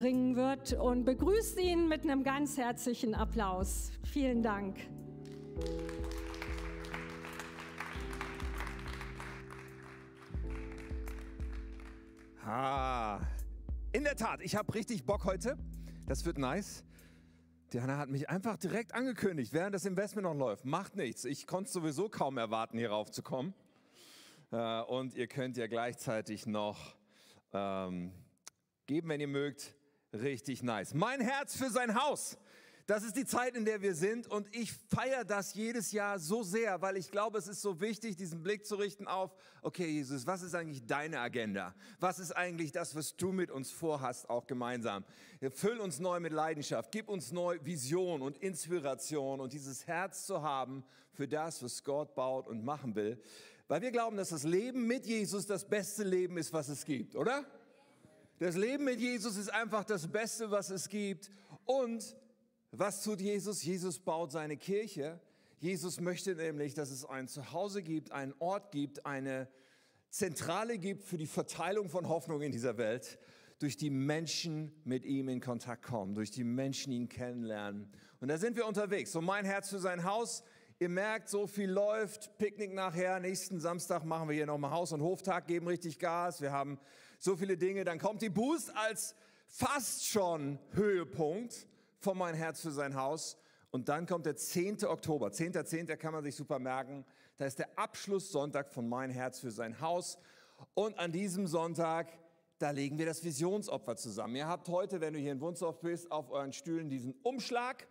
bringen wird und begrüßt ihn mit einem ganz herzlichen Applaus. Vielen Dank. Ah, in der Tat, ich habe richtig Bock heute. Das wird nice. Diana hat mich einfach direkt angekündigt, während das Investment noch läuft. Macht nichts. Ich konnte sowieso kaum erwarten, hier raufzukommen. Äh, und ihr könnt ja gleichzeitig noch ähm, geben, wenn ihr mögt. Richtig nice. Mein Herz für sein Haus. Das ist die Zeit, in der wir sind und ich feiere das jedes Jahr so sehr, weil ich glaube, es ist so wichtig, diesen Blick zu richten auf, okay Jesus, was ist eigentlich deine Agenda? Was ist eigentlich das, was du mit uns vorhast, auch gemeinsam? Füll uns neu mit Leidenschaft, gib uns neu Vision und Inspiration und dieses Herz zu haben für das, was Gott baut und machen will, weil wir glauben, dass das Leben mit Jesus das beste Leben ist, was es gibt, oder? Das Leben mit Jesus ist einfach das Beste, was es gibt und was tut Jesus? Jesus baut seine Kirche. Jesus möchte nämlich, dass es ein Zuhause gibt, einen Ort gibt, eine Zentrale gibt für die Verteilung von Hoffnung in dieser Welt, durch die Menschen mit ihm in Kontakt kommen, durch die Menschen ihn kennenlernen. Und da sind wir unterwegs. So mein Herz für sein Haus. Ihr merkt, so viel läuft. Picknick nachher. Nächsten Samstag machen wir hier nochmal Haus- und Hoftag, geben richtig Gas. Wir haben so viele Dinge. Dann kommt die Boost als fast schon Höhepunkt von mein Herz für sein Haus. Und dann kommt der 10. Oktober. 10.10. 10. kann man sich super merken. Da ist der Abschlusssonntag von mein Herz für sein Haus. Und an diesem Sonntag, da legen wir das Visionsopfer zusammen. Ihr habt heute, wenn du hier in Wunsdorf bist, auf euren Stühlen diesen Umschlag.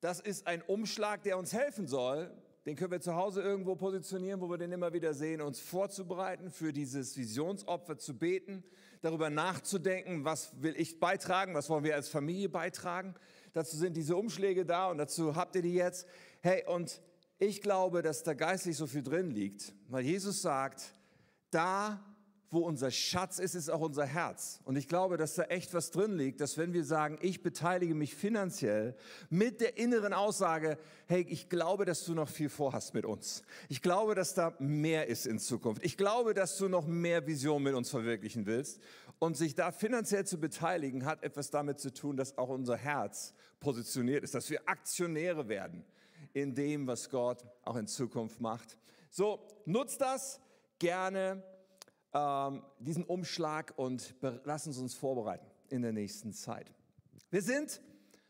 Das ist ein Umschlag, der uns helfen soll, den können wir zu Hause irgendwo positionieren, wo wir den immer wieder sehen, uns vorzubereiten, für dieses Visionsopfer zu beten, darüber nachzudenken, was will ich beitragen, was wollen wir als Familie beitragen. Dazu sind diese Umschläge da und dazu habt ihr die jetzt. Hey, und ich glaube, dass da geistlich so viel drin liegt, weil Jesus sagt, da wo unser Schatz ist, ist auch unser Herz. Und ich glaube, dass da echt was drin liegt, dass wenn wir sagen, ich beteilige mich finanziell mit der inneren Aussage, hey, ich glaube, dass du noch viel vorhast mit uns. Ich glaube, dass da mehr ist in Zukunft. Ich glaube, dass du noch mehr Vision mit uns verwirklichen willst. Und sich da finanziell zu beteiligen, hat etwas damit zu tun, dass auch unser Herz positioniert ist, dass wir Aktionäre werden in dem, was Gott auch in Zukunft macht. So, nutzt das gerne ähm, diesen Umschlag und lassen Sie uns vorbereiten in der nächsten Zeit. Wir sind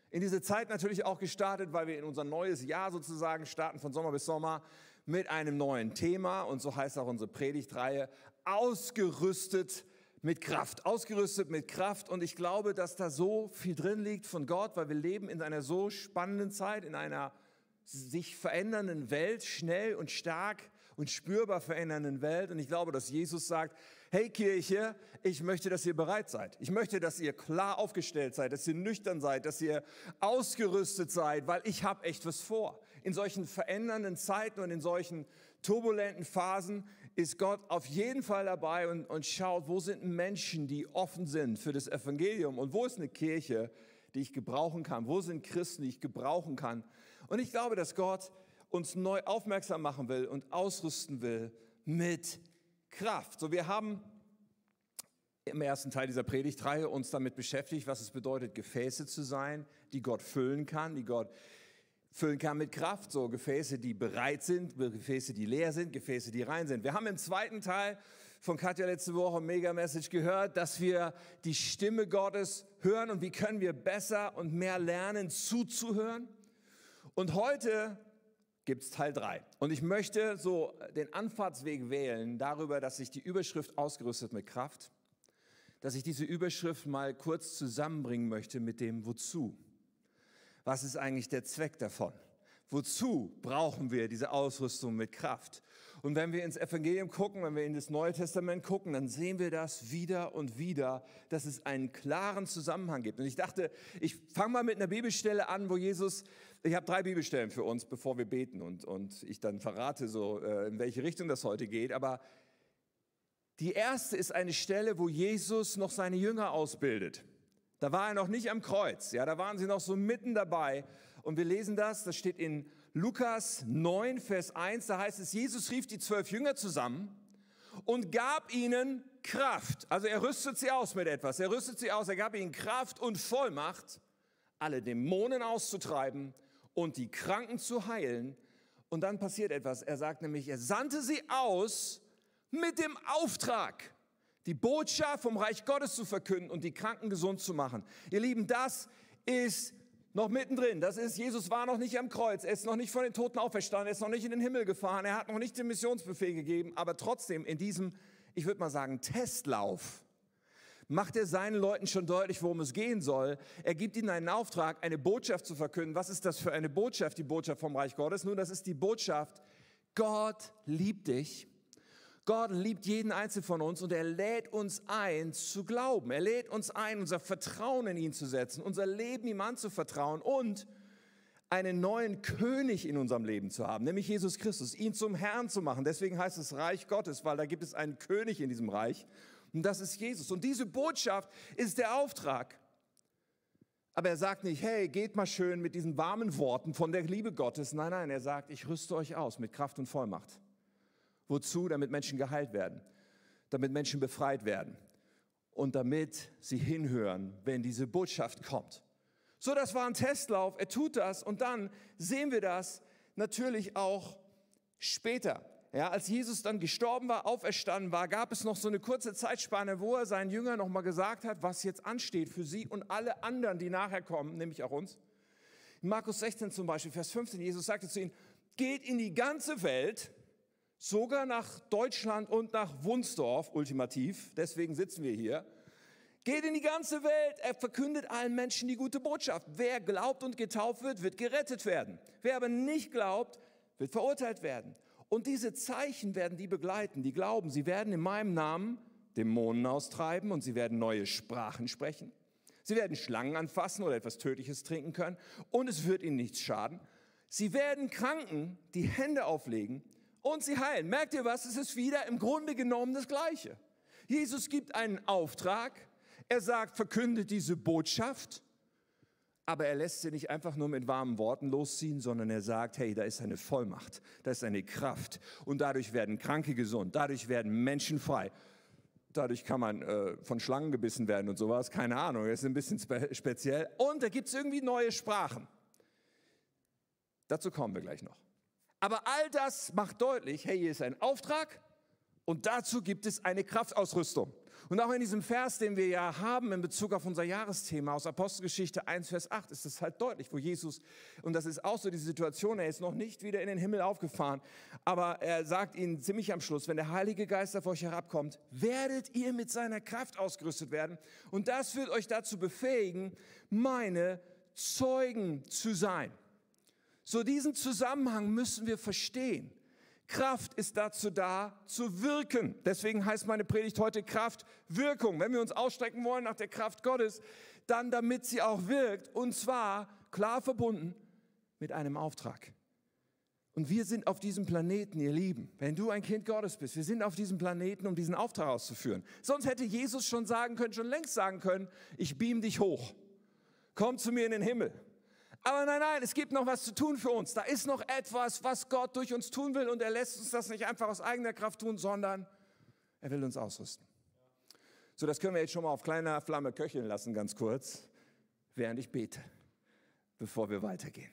in diese Zeit natürlich auch gestartet, weil wir in unser neues Jahr sozusagen starten, von Sommer bis Sommer, mit einem neuen Thema. Und so heißt auch unsere Predigtreihe, ausgerüstet mit Kraft, ausgerüstet mit Kraft. Und ich glaube, dass da so viel drin liegt von Gott, weil wir leben in einer so spannenden Zeit, in einer sich verändernden Welt, schnell und stark und spürbar verändernden Welt. Und ich glaube, dass Jesus sagt, hey Kirche, ich möchte, dass ihr bereit seid. Ich möchte, dass ihr klar aufgestellt seid, dass ihr nüchtern seid, dass ihr ausgerüstet seid, weil ich habe echt was vor. In solchen verändernden Zeiten und in solchen turbulenten Phasen ist Gott auf jeden Fall dabei und, und schaut, wo sind Menschen, die offen sind für das Evangelium und wo ist eine Kirche, die ich gebrauchen kann, wo sind Christen, die ich gebrauchen kann. Und ich glaube, dass Gott uns neu aufmerksam machen will und ausrüsten will mit Kraft. So, wir haben im ersten Teil dieser Predigtreihe uns damit beschäftigt, was es bedeutet, Gefäße zu sein, die Gott füllen kann, die Gott füllen kann mit Kraft. So Gefäße, die bereit sind, Gefäße, die leer sind, Gefäße, die rein sind. Wir haben im zweiten Teil von Katja letzte Woche Mega Message gehört, dass wir die Stimme Gottes hören und wie können wir besser und mehr lernen zuzuhören. Und heute gibt es Teil 3. Und ich möchte so den Anfahrtsweg wählen darüber, dass ich die Überschrift ausgerüstet mit Kraft, dass ich diese Überschrift mal kurz zusammenbringen möchte mit dem Wozu. Was ist eigentlich der Zweck davon? Wozu brauchen wir diese Ausrüstung mit Kraft? Und wenn wir ins Evangelium gucken, wenn wir in das Neue Testament gucken, dann sehen wir das wieder und wieder, dass es einen klaren Zusammenhang gibt. Und ich dachte, ich fange mal mit einer Bibelstelle an, wo Jesus, ich habe drei Bibelstellen für uns, bevor wir beten und, und ich dann verrate so, äh, in welche Richtung das heute geht. Aber die erste ist eine Stelle, wo Jesus noch seine Jünger ausbildet. Da war er noch nicht am Kreuz, ja, da waren sie noch so mitten dabei. Und wir lesen das, das steht in Lukas 9, Vers 1, da heißt es, Jesus rief die zwölf Jünger zusammen und gab ihnen Kraft. Also er rüstet sie aus mit etwas. Er rüstet sie aus. Er gab ihnen Kraft und Vollmacht, alle Dämonen auszutreiben und die Kranken zu heilen. Und dann passiert etwas. Er sagt nämlich, er sandte sie aus mit dem Auftrag, die Botschaft vom Reich Gottes zu verkünden und die Kranken gesund zu machen. Ihr Lieben, das ist noch mittendrin. Das ist, Jesus war noch nicht am Kreuz, er ist noch nicht von den Toten auferstanden, er ist noch nicht in den Himmel gefahren, er hat noch nicht den Missionsbefehl gegeben, aber trotzdem in diesem, ich würde mal sagen, Testlauf macht er seinen Leuten schon deutlich, worum es gehen soll. Er gibt ihnen einen Auftrag, eine Botschaft zu verkünden. Was ist das für eine Botschaft, die Botschaft vom Reich Gottes? Nun, das ist die Botschaft, Gott liebt dich Gott liebt jeden Einzelnen von uns und er lädt uns ein zu glauben. Er lädt uns ein, unser Vertrauen in ihn zu setzen, unser Leben ihm anzuvertrauen und einen neuen König in unserem Leben zu haben, nämlich Jesus Christus, ihn zum Herrn zu machen. Deswegen heißt es Reich Gottes, weil da gibt es einen König in diesem Reich und das ist Jesus. Und diese Botschaft ist der Auftrag. Aber er sagt nicht, hey, geht mal schön mit diesen warmen Worten von der Liebe Gottes. Nein, nein, er sagt, ich rüste euch aus mit Kraft und Vollmacht. Wozu? Damit Menschen geheilt werden, damit Menschen befreit werden und damit sie hinhören, wenn diese Botschaft kommt. So, das war ein Testlauf. Er tut das und dann sehen wir das natürlich auch später. Ja, als Jesus dann gestorben war, auferstanden war, gab es noch so eine kurze Zeitspanne, wo er seinen Jüngern nochmal gesagt hat, was jetzt ansteht für sie und alle anderen, die nachher kommen, nämlich auch uns. In Markus 16 zum Beispiel, Vers 15, Jesus sagte zu ihnen, geht in die ganze Welt sogar nach Deutschland und nach Wunsdorf, ultimativ, deswegen sitzen wir hier, geht in die ganze Welt, er verkündet allen Menschen die gute Botschaft. Wer glaubt und getauft wird, wird gerettet werden. Wer aber nicht glaubt, wird verurteilt werden. Und diese Zeichen werden die begleiten, die glauben, sie werden in meinem Namen Dämonen austreiben und sie werden neue Sprachen sprechen. Sie werden Schlangen anfassen oder etwas Tödliches trinken können und es wird ihnen nichts schaden. Sie werden Kranken die Hände auflegen und sie heilen. Merkt ihr was? Es ist wieder im Grunde genommen das Gleiche. Jesus gibt einen Auftrag. Er sagt, verkündet diese Botschaft. Aber er lässt sie nicht einfach nur mit warmen Worten losziehen, sondern er sagt, hey, da ist eine Vollmacht, da ist eine Kraft. Und dadurch werden Kranke gesund, dadurch werden Menschen frei. Dadurch kann man äh, von Schlangen gebissen werden und sowas, keine Ahnung, das ist ein bisschen spe speziell. Und da gibt es irgendwie neue Sprachen. Dazu kommen wir gleich noch. Aber all das macht deutlich, hey, hier ist ein Auftrag und dazu gibt es eine Kraftausrüstung. Und auch in diesem Vers, den wir ja haben in Bezug auf unser Jahresthema aus Apostelgeschichte 1, Vers 8, ist es halt deutlich, wo Jesus, und das ist auch so die Situation, er ist noch nicht wieder in den Himmel aufgefahren, aber er sagt ihnen ziemlich am Schluss, wenn der Heilige Geist auf euch herabkommt, werdet ihr mit seiner Kraft ausgerüstet werden. Und das wird euch dazu befähigen, meine Zeugen zu sein. So diesen Zusammenhang müssen wir verstehen. Kraft ist dazu da, zu wirken. Deswegen heißt meine Predigt heute Kraft, Wirkung. Wenn wir uns ausstrecken wollen nach der Kraft Gottes, dann damit sie auch wirkt. Und zwar klar verbunden mit einem Auftrag. Und wir sind auf diesem Planeten, ihr Lieben, wenn du ein Kind Gottes bist, wir sind auf diesem Planeten, um diesen Auftrag auszuführen. Sonst hätte Jesus schon sagen können, schon längst sagen können, ich beam dich hoch. Komm zu mir in den Himmel. Aber nein, nein, es gibt noch was zu tun für uns. Da ist noch etwas, was Gott durch uns tun will und er lässt uns das nicht einfach aus eigener Kraft tun, sondern er will uns ausrüsten. So, das können wir jetzt schon mal auf kleiner Flamme köcheln lassen, ganz kurz, während ich bete, bevor wir weitergehen.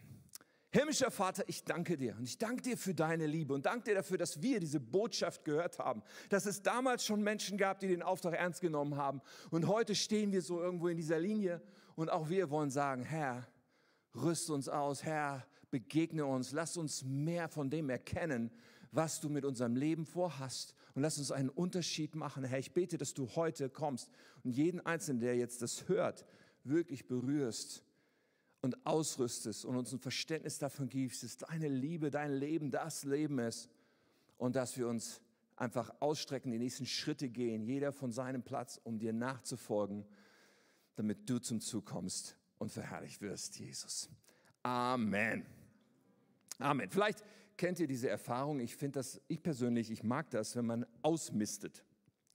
Himmlischer Vater, ich danke dir und ich danke dir für deine Liebe und danke dir dafür, dass wir diese Botschaft gehört haben, dass es damals schon Menschen gab, die den Auftrag ernst genommen haben und heute stehen wir so irgendwo in dieser Linie und auch wir wollen sagen, Herr, Rüst uns aus, Herr, begegne uns, lass uns mehr von dem erkennen, was du mit unserem Leben vorhast. Und lass uns einen Unterschied machen. Herr, ich bete, dass du heute kommst und jeden Einzelnen, der jetzt das hört, wirklich berührst und ausrüstest und uns ein Verständnis davon gibst, dass deine Liebe, dein Leben das Leben ist und dass wir uns einfach ausstrecken, die nächsten Schritte gehen, jeder von seinem Platz, um dir nachzufolgen, damit du zum Zug kommst und verherrlicht wirst, Jesus. Amen. Amen. Vielleicht kennt ihr diese Erfahrung. Ich finde das, ich persönlich, ich mag das, wenn man ausmistet.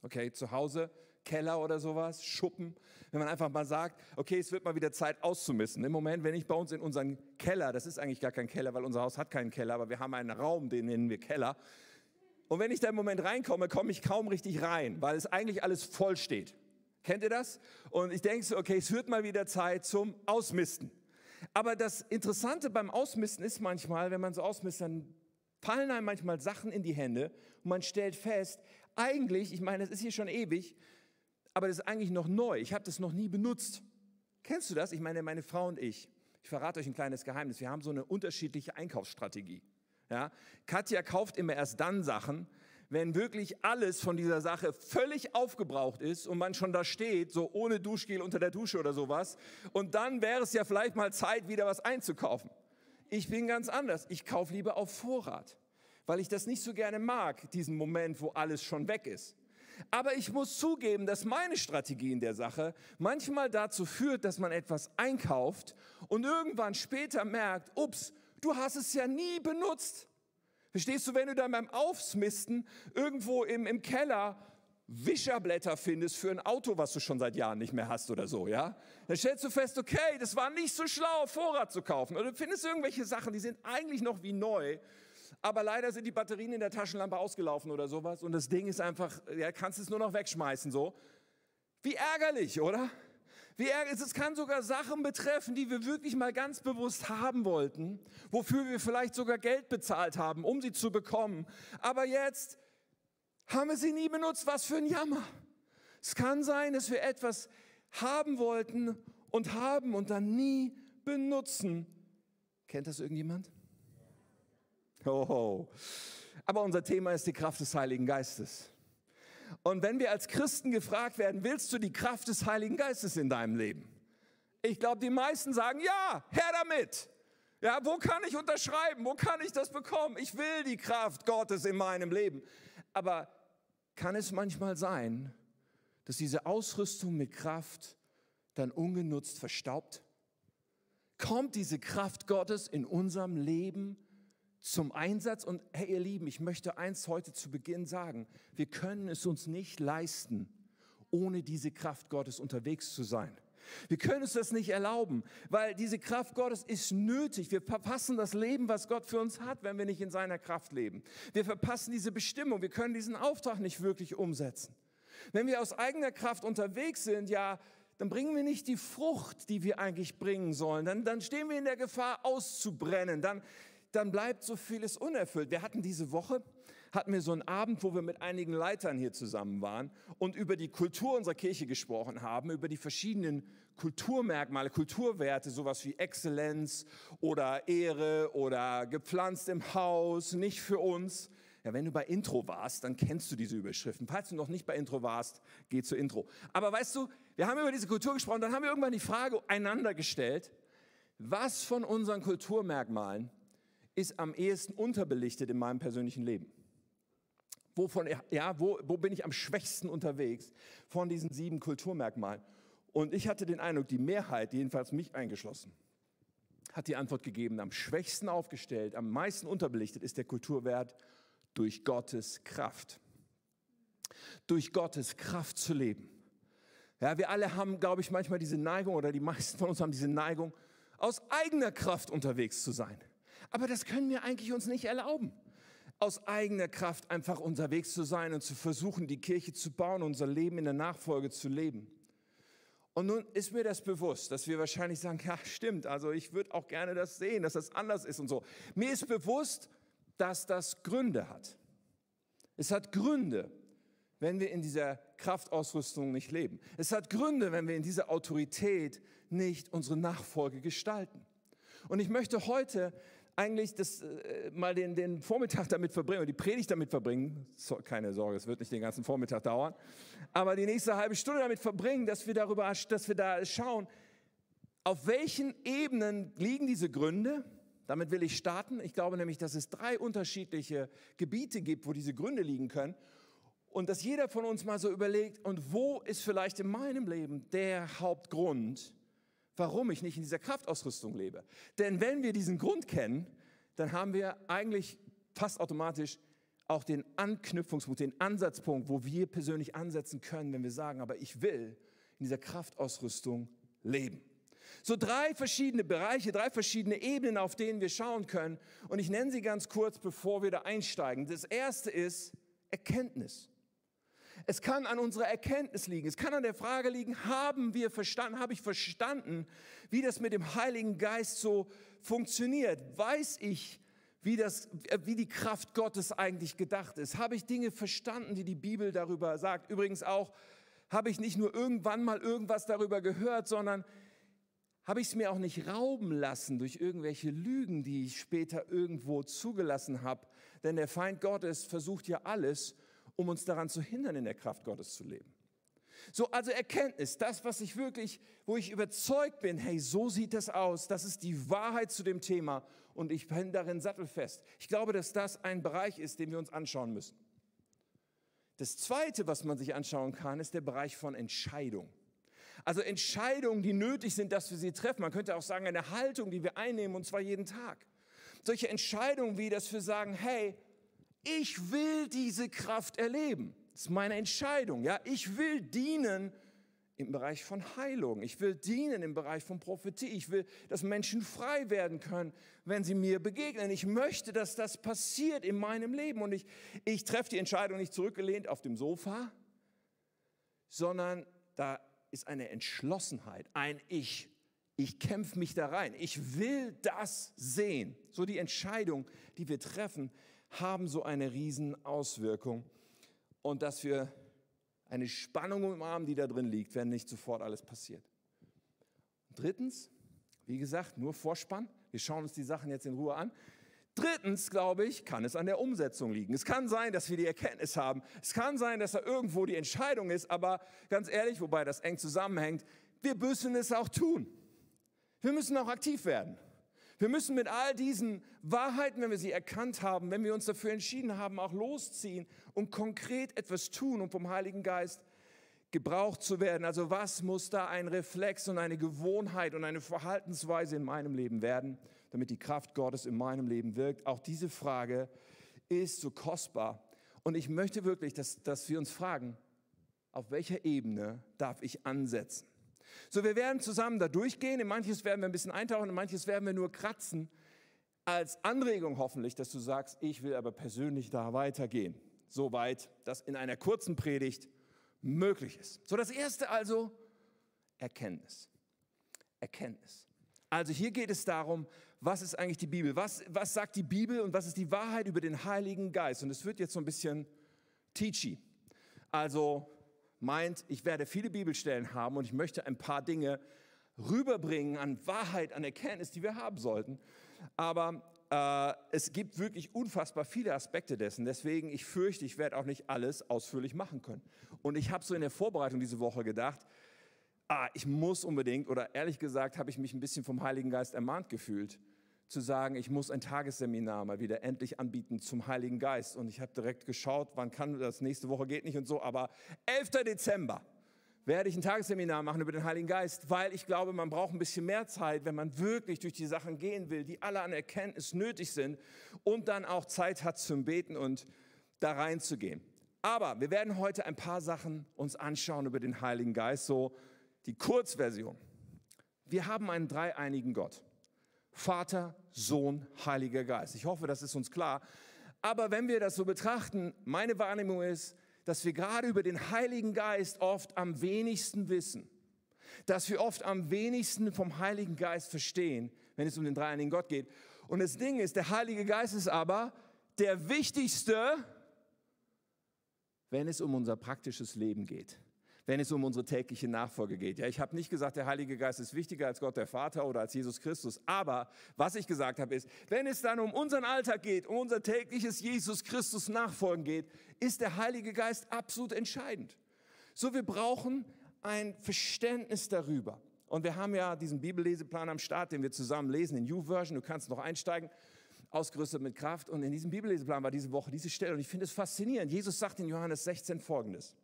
Okay, zu Hause, Keller oder sowas, Schuppen. Wenn man einfach mal sagt, okay, es wird mal wieder Zeit auszumisten. Im Moment, wenn ich bei uns in unseren Keller, das ist eigentlich gar kein Keller, weil unser Haus hat keinen Keller, aber wir haben einen Raum, den nennen wir Keller. Und wenn ich da im Moment reinkomme, komme ich kaum richtig rein, weil es eigentlich alles voll steht. Kennt ihr das? Und ich denke so, okay, es wird mal wieder Zeit zum Ausmisten. Aber das Interessante beim Ausmisten ist manchmal, wenn man so ausmisst, dann fallen einem manchmal Sachen in die Hände und man stellt fest, eigentlich, ich meine, es ist hier schon ewig, aber das ist eigentlich noch neu. Ich habe das noch nie benutzt. Kennst du das? Ich meine, meine Frau und ich, ich verrate euch ein kleines Geheimnis, wir haben so eine unterschiedliche Einkaufsstrategie. Ja? Katja kauft immer erst dann Sachen, wenn wirklich alles von dieser Sache völlig aufgebraucht ist und man schon da steht, so ohne Duschgel unter der Dusche oder sowas. Und dann wäre es ja vielleicht mal Zeit, wieder was einzukaufen. Ich bin ganz anders. Ich kaufe lieber auf Vorrat, weil ich das nicht so gerne mag, diesen Moment, wo alles schon weg ist. Aber ich muss zugeben, dass meine Strategie in der Sache manchmal dazu führt, dass man etwas einkauft und irgendwann später merkt, ups, du hast es ja nie benutzt. Verstehst du, wenn du dann beim Aufsmisten irgendwo im, im Keller Wischerblätter findest für ein Auto, was du schon seit Jahren nicht mehr hast oder so, ja? Dann stellst du fest, okay, das war nicht so schlau, Vorrat zu kaufen. Oder du findest irgendwelche Sachen, die sind eigentlich noch wie neu, aber leider sind die Batterien in der Taschenlampe ausgelaufen oder sowas und das Ding ist einfach, ja, kannst es nur noch wegschmeißen, so. Wie ärgerlich, oder? Wie ärgerlich, es kann sogar Sachen betreffen, die wir wirklich mal ganz bewusst haben wollten, wofür wir vielleicht sogar Geld bezahlt haben, um sie zu bekommen. Aber jetzt haben wir sie nie benutzt. Was für ein Jammer. Es kann sein, dass wir etwas haben wollten und haben und dann nie benutzen. Kennt das irgendjemand? Oh. Aber unser Thema ist die Kraft des Heiligen Geistes. Und wenn wir als Christen gefragt werden, willst du die Kraft des Heiligen Geistes in deinem Leben? Ich glaube, die meisten sagen, ja, her damit. Ja, wo kann ich unterschreiben? Wo kann ich das bekommen? Ich will die Kraft Gottes in meinem Leben. Aber kann es manchmal sein, dass diese Ausrüstung mit Kraft dann ungenutzt verstaubt? Kommt diese Kraft Gottes in unserem Leben zum Einsatz? Und hey ihr Lieben, ich möchte eins heute zu Beginn sagen, wir können es uns nicht leisten, ohne diese Kraft Gottes unterwegs zu sein. Wir können uns das nicht erlauben, weil diese Kraft Gottes ist nötig. Wir verpassen das Leben, was Gott für uns hat, wenn wir nicht in seiner Kraft leben. Wir verpassen diese Bestimmung. Wir können diesen Auftrag nicht wirklich umsetzen. Wenn wir aus eigener Kraft unterwegs sind, ja, dann bringen wir nicht die Frucht, die wir eigentlich bringen sollen. Dann, dann stehen wir in der Gefahr, auszubrennen. Dann, dann bleibt so vieles unerfüllt. Wir hatten diese Woche hatten wir so einen Abend, wo wir mit einigen Leitern hier zusammen waren und über die Kultur unserer Kirche gesprochen haben, über die verschiedenen Kulturmerkmale, Kulturwerte, sowas wie Exzellenz oder Ehre oder gepflanzt im Haus, nicht für uns. Ja, wenn du bei Intro warst, dann kennst du diese Überschriften. Falls du noch nicht bei Intro warst, geh zu Intro. Aber weißt du, wir haben über diese Kultur gesprochen, dann haben wir irgendwann die Frage einander gestellt, was von unseren Kulturmerkmalen ist am ehesten unterbelichtet in meinem persönlichen Leben? Wovon, ja, wo, wo bin ich am schwächsten unterwegs von diesen sieben Kulturmerkmalen? Und ich hatte den Eindruck, die Mehrheit, jedenfalls mich eingeschlossen, hat die Antwort gegeben, am schwächsten aufgestellt, am meisten unterbelichtet ist der Kulturwert durch Gottes Kraft. Durch Gottes Kraft zu leben. Ja, wir alle haben, glaube ich, manchmal diese Neigung oder die meisten von uns haben diese Neigung, aus eigener Kraft unterwegs zu sein. Aber das können wir eigentlich uns nicht erlauben aus eigener Kraft einfach unterwegs zu sein und zu versuchen, die Kirche zu bauen, unser Leben in der Nachfolge zu leben. Und nun ist mir das bewusst, dass wir wahrscheinlich sagen, ja stimmt, also ich würde auch gerne das sehen, dass das anders ist und so. Mir ist bewusst, dass das Gründe hat. Es hat Gründe, wenn wir in dieser Kraftausrüstung nicht leben. Es hat Gründe, wenn wir in dieser Autorität nicht unsere Nachfolge gestalten. Und ich möchte heute eigentlich das, äh, mal den, den Vormittag damit verbringen, oder die Predigt damit verbringen, so, keine Sorge, es wird nicht den ganzen Vormittag dauern, aber die nächste halbe Stunde damit verbringen, dass wir darüber, dass wir da schauen, auf welchen Ebenen liegen diese Gründe? Damit will ich starten. Ich glaube nämlich, dass es drei unterschiedliche Gebiete gibt, wo diese Gründe liegen können. Und dass jeder von uns mal so überlegt, und wo ist vielleicht in meinem Leben der Hauptgrund, warum ich nicht in dieser Kraftausrüstung lebe. Denn wenn wir diesen Grund kennen, dann haben wir eigentlich fast automatisch auch den Anknüpfungspunkt, den Ansatzpunkt, wo wir persönlich ansetzen können, wenn wir sagen, aber ich will in dieser Kraftausrüstung leben. So drei verschiedene Bereiche, drei verschiedene Ebenen, auf denen wir schauen können. Und ich nenne sie ganz kurz, bevor wir da einsteigen. Das erste ist Erkenntnis. Es kann an unserer Erkenntnis liegen. Es kann an der Frage liegen, haben wir verstanden, habe ich verstanden, wie das mit dem Heiligen Geist so funktioniert? Weiß ich, wie, das, wie die Kraft Gottes eigentlich gedacht ist? Habe ich Dinge verstanden, die die Bibel darüber sagt? Übrigens auch, habe ich nicht nur irgendwann mal irgendwas darüber gehört, sondern habe ich es mir auch nicht rauben lassen durch irgendwelche Lügen, die ich später irgendwo zugelassen habe. Denn der Feind Gottes versucht ja alles, um uns daran zu hindern, in der Kraft Gottes zu leben. So, also Erkenntnis, das, was ich wirklich, wo ich überzeugt bin, hey, so sieht das aus, das ist die Wahrheit zu dem Thema und ich bin darin sattelfest. Ich glaube, dass das ein Bereich ist, den wir uns anschauen müssen. Das Zweite, was man sich anschauen kann, ist der Bereich von Entscheidung. Also Entscheidungen, die nötig sind, dass wir sie treffen. Man könnte auch sagen, eine Haltung, die wir einnehmen, und zwar jeden Tag. Solche Entscheidungen wie, dass wir sagen, hey, ich will diese Kraft erleben. Das ist meine Entscheidung. Ja, ich will dienen im Bereich von Heilung. Ich will dienen im Bereich von Prophetie. Ich will, dass Menschen frei werden können, wenn sie mir begegnen. Ich möchte, dass das passiert in meinem Leben. Und ich, ich treffe die Entscheidung nicht zurückgelehnt auf dem Sofa, sondern da ist eine Entschlossenheit, ein Ich. Ich kämpfe mich da rein. Ich will das sehen. So die Entscheidung, die wir treffen, haben so eine Riesenauswirkung. Und dass wir eine Spannung im Arm, die da drin liegt, wenn nicht sofort alles passiert. Drittens, wie gesagt, nur Vorspann. Wir schauen uns die Sachen jetzt in Ruhe an. Drittens, glaube ich, kann es an der Umsetzung liegen. Es kann sein, dass wir die Erkenntnis haben. Es kann sein, dass da irgendwo die Entscheidung ist. Aber ganz ehrlich, wobei das eng zusammenhängt, wir müssen es auch tun. Wir müssen auch aktiv werden. Wir müssen mit all diesen Wahrheiten, wenn wir sie erkannt haben, wenn wir uns dafür entschieden haben, auch losziehen und konkret etwas tun, um vom Heiligen Geist gebraucht zu werden. Also was muss da ein Reflex und eine Gewohnheit und eine Verhaltensweise in meinem Leben werden, damit die Kraft Gottes in meinem Leben wirkt? Auch diese Frage ist so kostbar. Und ich möchte wirklich, dass, dass wir uns fragen, auf welcher Ebene darf ich ansetzen? So, wir werden zusammen da durchgehen. In manches werden wir ein bisschen eintauchen, in manches werden wir nur kratzen. Als Anregung hoffentlich, dass du sagst, ich will aber persönlich da weitergehen. So weit, dass in einer kurzen Predigt möglich ist. So, das erste also, Erkenntnis. Erkenntnis. Also hier geht es darum, was ist eigentlich die Bibel? Was, was sagt die Bibel und was ist die Wahrheit über den Heiligen Geist? Und es wird jetzt so ein bisschen teachy. Also meint, ich werde viele Bibelstellen haben und ich möchte ein paar Dinge rüberbringen an Wahrheit, an Erkenntnis, die wir haben sollten. Aber äh, es gibt wirklich unfassbar viele Aspekte dessen. Deswegen, ich fürchte, ich werde auch nicht alles ausführlich machen können. Und ich habe so in der Vorbereitung diese Woche gedacht, ah, ich muss unbedingt, oder ehrlich gesagt, habe ich mich ein bisschen vom Heiligen Geist ermahnt gefühlt zu sagen, ich muss ein Tagesseminar mal wieder endlich anbieten zum Heiligen Geist. Und ich habe direkt geschaut, wann kann das, nächste Woche geht nicht und so, aber 11. Dezember werde ich ein Tagesseminar machen über den Heiligen Geist, weil ich glaube, man braucht ein bisschen mehr Zeit, wenn man wirklich durch die Sachen gehen will, die alle an Erkenntnis nötig sind und dann auch Zeit hat zum Beten und da reinzugehen. Aber wir werden heute ein paar Sachen uns anschauen über den Heiligen Geist, so die Kurzversion. Wir haben einen dreieinigen Gott. Vater, Sohn, Heiliger Geist. Ich hoffe, das ist uns klar. Aber wenn wir das so betrachten, meine Wahrnehmung ist, dass wir gerade über den Heiligen Geist oft am wenigsten wissen. Dass wir oft am wenigsten vom Heiligen Geist verstehen, wenn es um den dreieinigen Gott geht. Und das Ding ist, der Heilige Geist ist aber der wichtigste, wenn es um unser praktisches Leben geht wenn es um unsere tägliche Nachfolge geht. Ja, ich habe nicht gesagt, der Heilige Geist ist wichtiger als Gott der Vater oder als Jesus Christus. Aber was ich gesagt habe ist, wenn es dann um unseren Alltag geht, um unser tägliches Jesus Christus Nachfolgen geht, ist der Heilige Geist absolut entscheidend. So, wir brauchen ein Verständnis darüber. Und wir haben ja diesen Bibelleseplan am Start, den wir zusammen lesen in U-Version. Du kannst noch einsteigen ausgerüstet mit Kraft. Und in diesem Bibelleseplan war diese Woche diese Stelle. Und ich finde es faszinierend. Jesus sagt in Johannes 16 Folgendes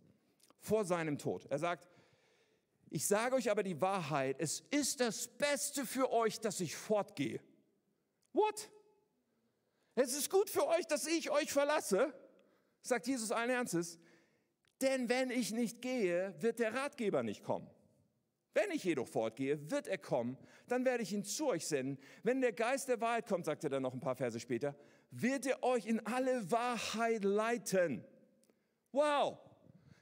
vor seinem Tod. Er sagt, ich sage euch aber die Wahrheit, es ist das Beste für euch, dass ich fortgehe. What? Es ist gut für euch, dass ich euch verlasse, sagt Jesus allen Ernstes, denn wenn ich nicht gehe, wird der Ratgeber nicht kommen. Wenn ich jedoch fortgehe, wird er kommen, dann werde ich ihn zu euch senden. Wenn der Geist der Wahrheit kommt, sagt er dann noch ein paar Verse später, wird er euch in alle Wahrheit leiten. Wow.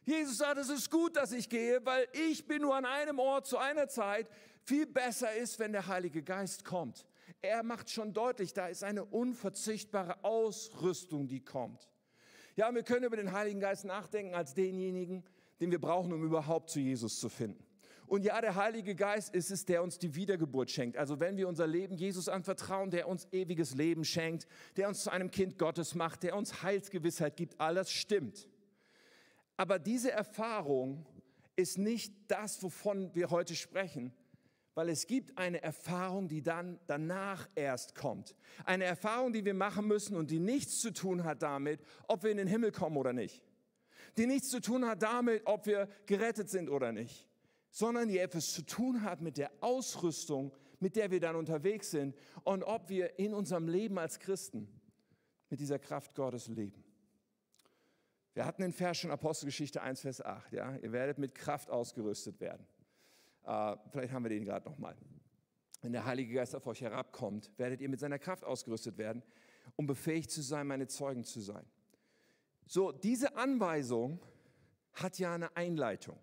Jesus sagt, es ist gut, dass ich gehe, weil ich bin nur an einem Ort zu einer Zeit. Viel besser ist, wenn der Heilige Geist kommt. Er macht schon deutlich, da ist eine unverzichtbare Ausrüstung, die kommt. Ja, wir können über den Heiligen Geist nachdenken als denjenigen, den wir brauchen, um überhaupt zu Jesus zu finden. Und ja, der Heilige Geist ist es, der uns die Wiedergeburt schenkt. Also wenn wir unser Leben Jesus anvertrauen, der uns ewiges Leben schenkt, der uns zu einem Kind Gottes macht, der uns Heilsgewissheit gibt, alles stimmt. Aber diese Erfahrung ist nicht das, wovon wir heute sprechen, weil es gibt eine Erfahrung, die dann danach erst kommt. Eine Erfahrung, die wir machen müssen und die nichts zu tun hat damit, ob wir in den Himmel kommen oder nicht. Die nichts zu tun hat damit, ob wir gerettet sind oder nicht, sondern die etwas zu tun hat mit der Ausrüstung, mit der wir dann unterwegs sind und ob wir in unserem Leben als Christen mit dieser Kraft Gottes leben. Wir hatten den Vers schon Apostelgeschichte 1, Vers 8. Ja? Ihr werdet mit Kraft ausgerüstet werden. Äh, vielleicht haben wir den gerade nochmal. Wenn der Heilige Geist auf euch herabkommt, werdet ihr mit seiner Kraft ausgerüstet werden, um befähigt zu sein, meine Zeugen zu sein. So, diese Anweisung hat ja eine Einleitung.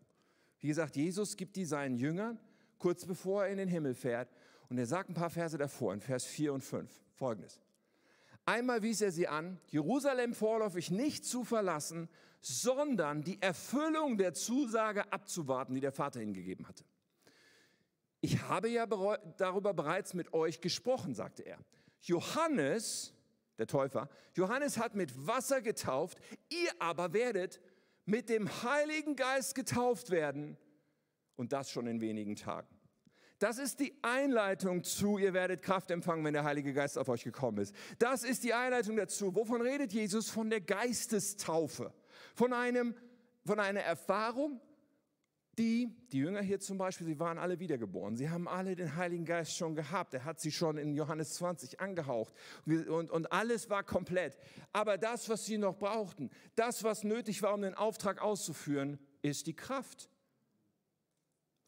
Wie gesagt, Jesus gibt die seinen Jüngern kurz bevor er in den Himmel fährt. Und er sagt ein paar Verse davor, in Vers 4 und 5, folgendes. Einmal wies er sie an, Jerusalem vorläufig nicht zu verlassen, sondern die Erfüllung der Zusage abzuwarten, die der Vater ihnen gegeben hatte. Ich habe ja darüber bereits mit euch gesprochen, sagte er. Johannes, der Täufer, Johannes hat mit Wasser getauft, ihr aber werdet mit dem Heiligen Geist getauft werden und das schon in wenigen Tagen. Das ist die Einleitung zu, ihr werdet Kraft empfangen, wenn der Heilige Geist auf euch gekommen ist. Das ist die Einleitung dazu. Wovon redet Jesus? Von der Geistestaufe. Von, einem, von einer Erfahrung, die, die Jünger hier zum Beispiel, sie waren alle wiedergeboren. Sie haben alle den Heiligen Geist schon gehabt. Er hat sie schon in Johannes 20 angehaucht. Und, und alles war komplett. Aber das, was sie noch brauchten, das, was nötig war, um den Auftrag auszuführen, ist die Kraft.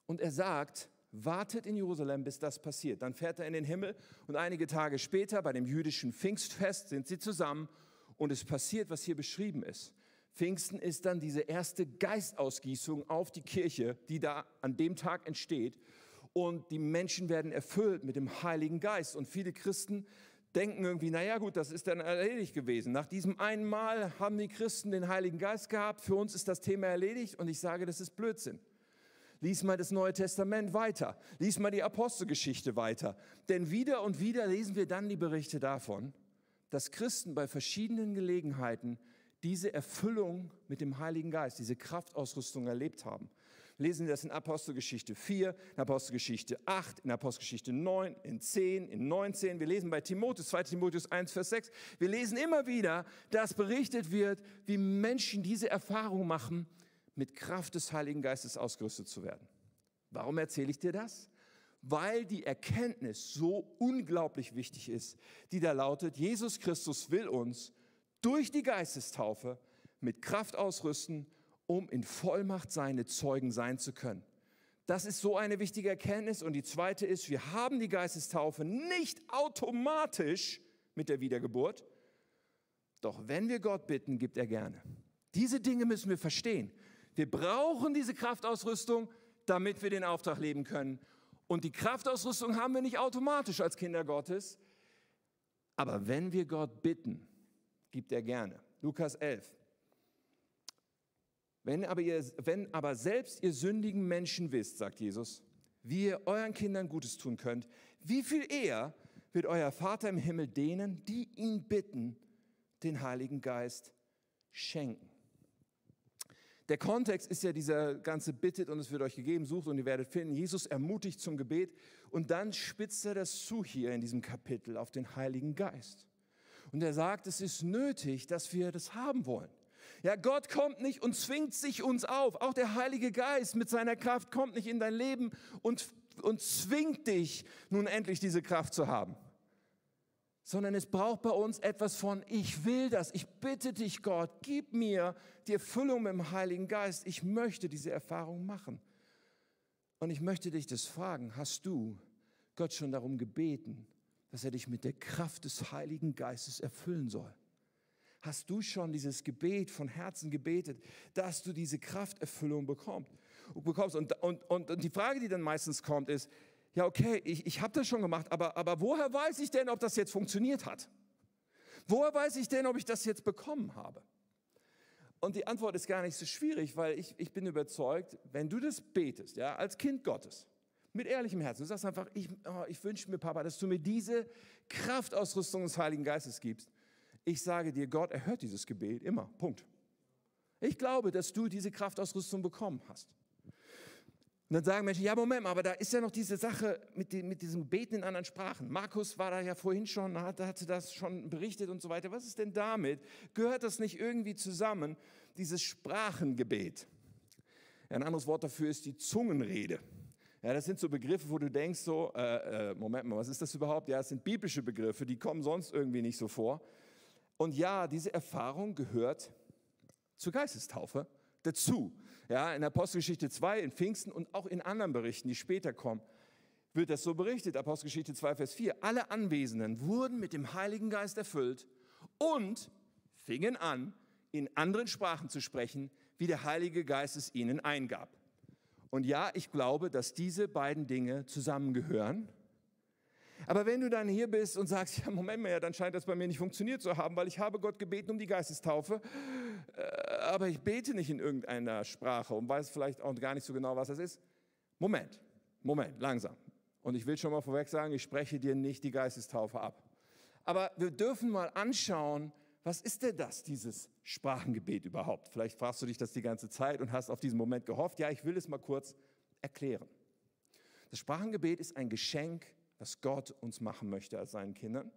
Und er sagt, wartet in Jerusalem, bis das passiert. Dann fährt er in den Himmel und einige Tage später bei dem jüdischen Pfingstfest sind sie zusammen und es passiert, was hier beschrieben ist. Pfingsten ist dann diese erste Geistausgießung auf die Kirche, die da an dem Tag entsteht. Und die Menschen werden erfüllt mit dem Heiligen Geist. Und viele Christen denken irgendwie, naja gut, das ist dann erledigt gewesen. Nach diesem einen Mal haben die Christen den Heiligen Geist gehabt. Für uns ist das Thema erledigt. Und ich sage, das ist Blödsinn. Lies mal das Neue Testament weiter. Lies mal die Apostelgeschichte weiter. Denn wieder und wieder lesen wir dann die Berichte davon, dass Christen bei verschiedenen Gelegenheiten diese Erfüllung mit dem Heiligen Geist, diese Kraftausrüstung erlebt haben. Wir lesen das in Apostelgeschichte 4, in Apostelgeschichte 8, in Apostelgeschichte 9, in 10, in 19. Wir lesen bei Timotheus, 2 Timotheus 1, Vers 6. Wir lesen immer wieder, dass berichtet wird, wie Menschen diese Erfahrung machen mit Kraft des Heiligen Geistes ausgerüstet zu werden. Warum erzähle ich dir das? Weil die Erkenntnis so unglaublich wichtig ist, die da lautet, Jesus Christus will uns durch die Geistestaufe mit Kraft ausrüsten, um in Vollmacht seine Zeugen sein zu können. Das ist so eine wichtige Erkenntnis. Und die zweite ist, wir haben die Geistestaufe nicht automatisch mit der Wiedergeburt, doch wenn wir Gott bitten, gibt er gerne. Diese Dinge müssen wir verstehen. Wir brauchen diese Kraftausrüstung, damit wir den Auftrag leben können. Und die Kraftausrüstung haben wir nicht automatisch als Kinder Gottes. Aber wenn wir Gott bitten, gibt er gerne. Lukas 11. Wenn aber, ihr, wenn aber selbst ihr sündigen Menschen wisst, sagt Jesus, wie ihr euren Kindern Gutes tun könnt, wie viel eher wird euer Vater im Himmel denen, die ihn bitten, den Heiligen Geist schenken. Der Kontext ist ja dieser ganze Bittet und es wird euch gegeben, sucht und ihr werdet finden. Jesus ermutigt zum Gebet und dann spitzt er das zu hier in diesem Kapitel auf den Heiligen Geist. Und er sagt, es ist nötig, dass wir das haben wollen. Ja, Gott kommt nicht und zwingt sich uns auf. Auch der Heilige Geist mit seiner Kraft kommt nicht in dein Leben und, und zwingt dich, nun endlich diese Kraft zu haben sondern es braucht bei uns etwas von, ich will das, ich bitte dich Gott, gib mir die Erfüllung mit dem Heiligen Geist, ich möchte diese Erfahrung machen. Und ich möchte dich das fragen, hast du Gott schon darum gebeten, dass er dich mit der Kraft des Heiligen Geistes erfüllen soll? Hast du schon dieses Gebet von Herzen gebetet, dass du diese Krafterfüllung bekommst? Und, und, und, und die Frage, die dann meistens kommt, ist, ja okay, ich, ich habe das schon gemacht, aber, aber woher weiß ich denn, ob das jetzt funktioniert hat? Woher weiß ich denn, ob ich das jetzt bekommen habe? Und die Antwort ist gar nicht so schwierig, weil ich, ich bin überzeugt, wenn du das betest, ja, als Kind Gottes, mit ehrlichem Herzen, du sagst einfach, ich, oh, ich wünsche mir, Papa, dass du mir diese Kraftausrüstung des Heiligen Geistes gibst. Ich sage dir, Gott erhört dieses Gebet immer. Punkt. Ich glaube, dass du diese Kraftausrüstung bekommen hast. Und dann sagen Menschen, ja, Moment, aber da ist ja noch diese Sache mit, die, mit diesem Beten in anderen Sprachen. Markus war da ja vorhin schon, hatte, hatte das schon berichtet und so weiter. Was ist denn damit? Gehört das nicht irgendwie zusammen, dieses Sprachengebet? Ja, ein anderes Wort dafür ist die Zungenrede. Ja, das sind so Begriffe, wo du denkst so, äh, äh, Moment mal, was ist das überhaupt? Ja, es sind biblische Begriffe, die kommen sonst irgendwie nicht so vor. Und ja, diese Erfahrung gehört zur Geistestaufe dazu. Ja, in Apostelgeschichte 2, in Pfingsten und auch in anderen Berichten, die später kommen, wird das so berichtet. Apostelgeschichte 2, Vers 4. Alle Anwesenden wurden mit dem Heiligen Geist erfüllt und fingen an, in anderen Sprachen zu sprechen, wie der Heilige Geist es ihnen eingab. Und ja, ich glaube, dass diese beiden Dinge zusammengehören. Aber wenn du dann hier bist und sagst, ja, Moment mal, dann scheint das bei mir nicht funktioniert zu haben, weil ich habe Gott gebeten um die Geistestaufe, aber ich bete nicht in irgendeiner Sprache und weiß vielleicht auch gar nicht so genau, was das ist. Moment, Moment, langsam. Und ich will schon mal vorweg sagen, ich spreche dir nicht die Geistestaufe ab. Aber wir dürfen mal anschauen, was ist denn das, dieses Sprachengebet überhaupt? Vielleicht fragst du dich das die ganze Zeit und hast auf diesen Moment gehofft. Ja, ich will es mal kurz erklären. Das Sprachengebet ist ein Geschenk, das Gott uns machen möchte als seinen Kindern.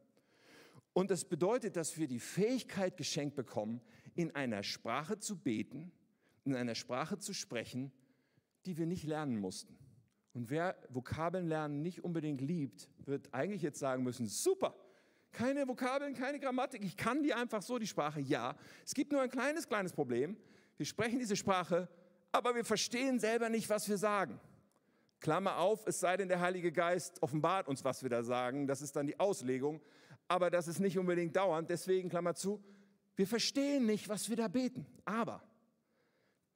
Und das bedeutet, dass wir die Fähigkeit geschenkt bekommen, in einer Sprache zu beten, in einer Sprache zu sprechen, die wir nicht lernen mussten. Und wer Vokabeln lernen nicht unbedingt liebt, wird eigentlich jetzt sagen müssen, super, keine Vokabeln, keine Grammatik, ich kann die einfach so, die Sprache, ja. Es gibt nur ein kleines, kleines Problem. Wir sprechen diese Sprache, aber wir verstehen selber nicht, was wir sagen. Klammer auf, es sei denn, der Heilige Geist offenbart uns, was wir da sagen. Das ist dann die Auslegung aber das ist nicht unbedingt dauernd. Deswegen, Klammer zu, wir verstehen nicht, was wir da beten. Aber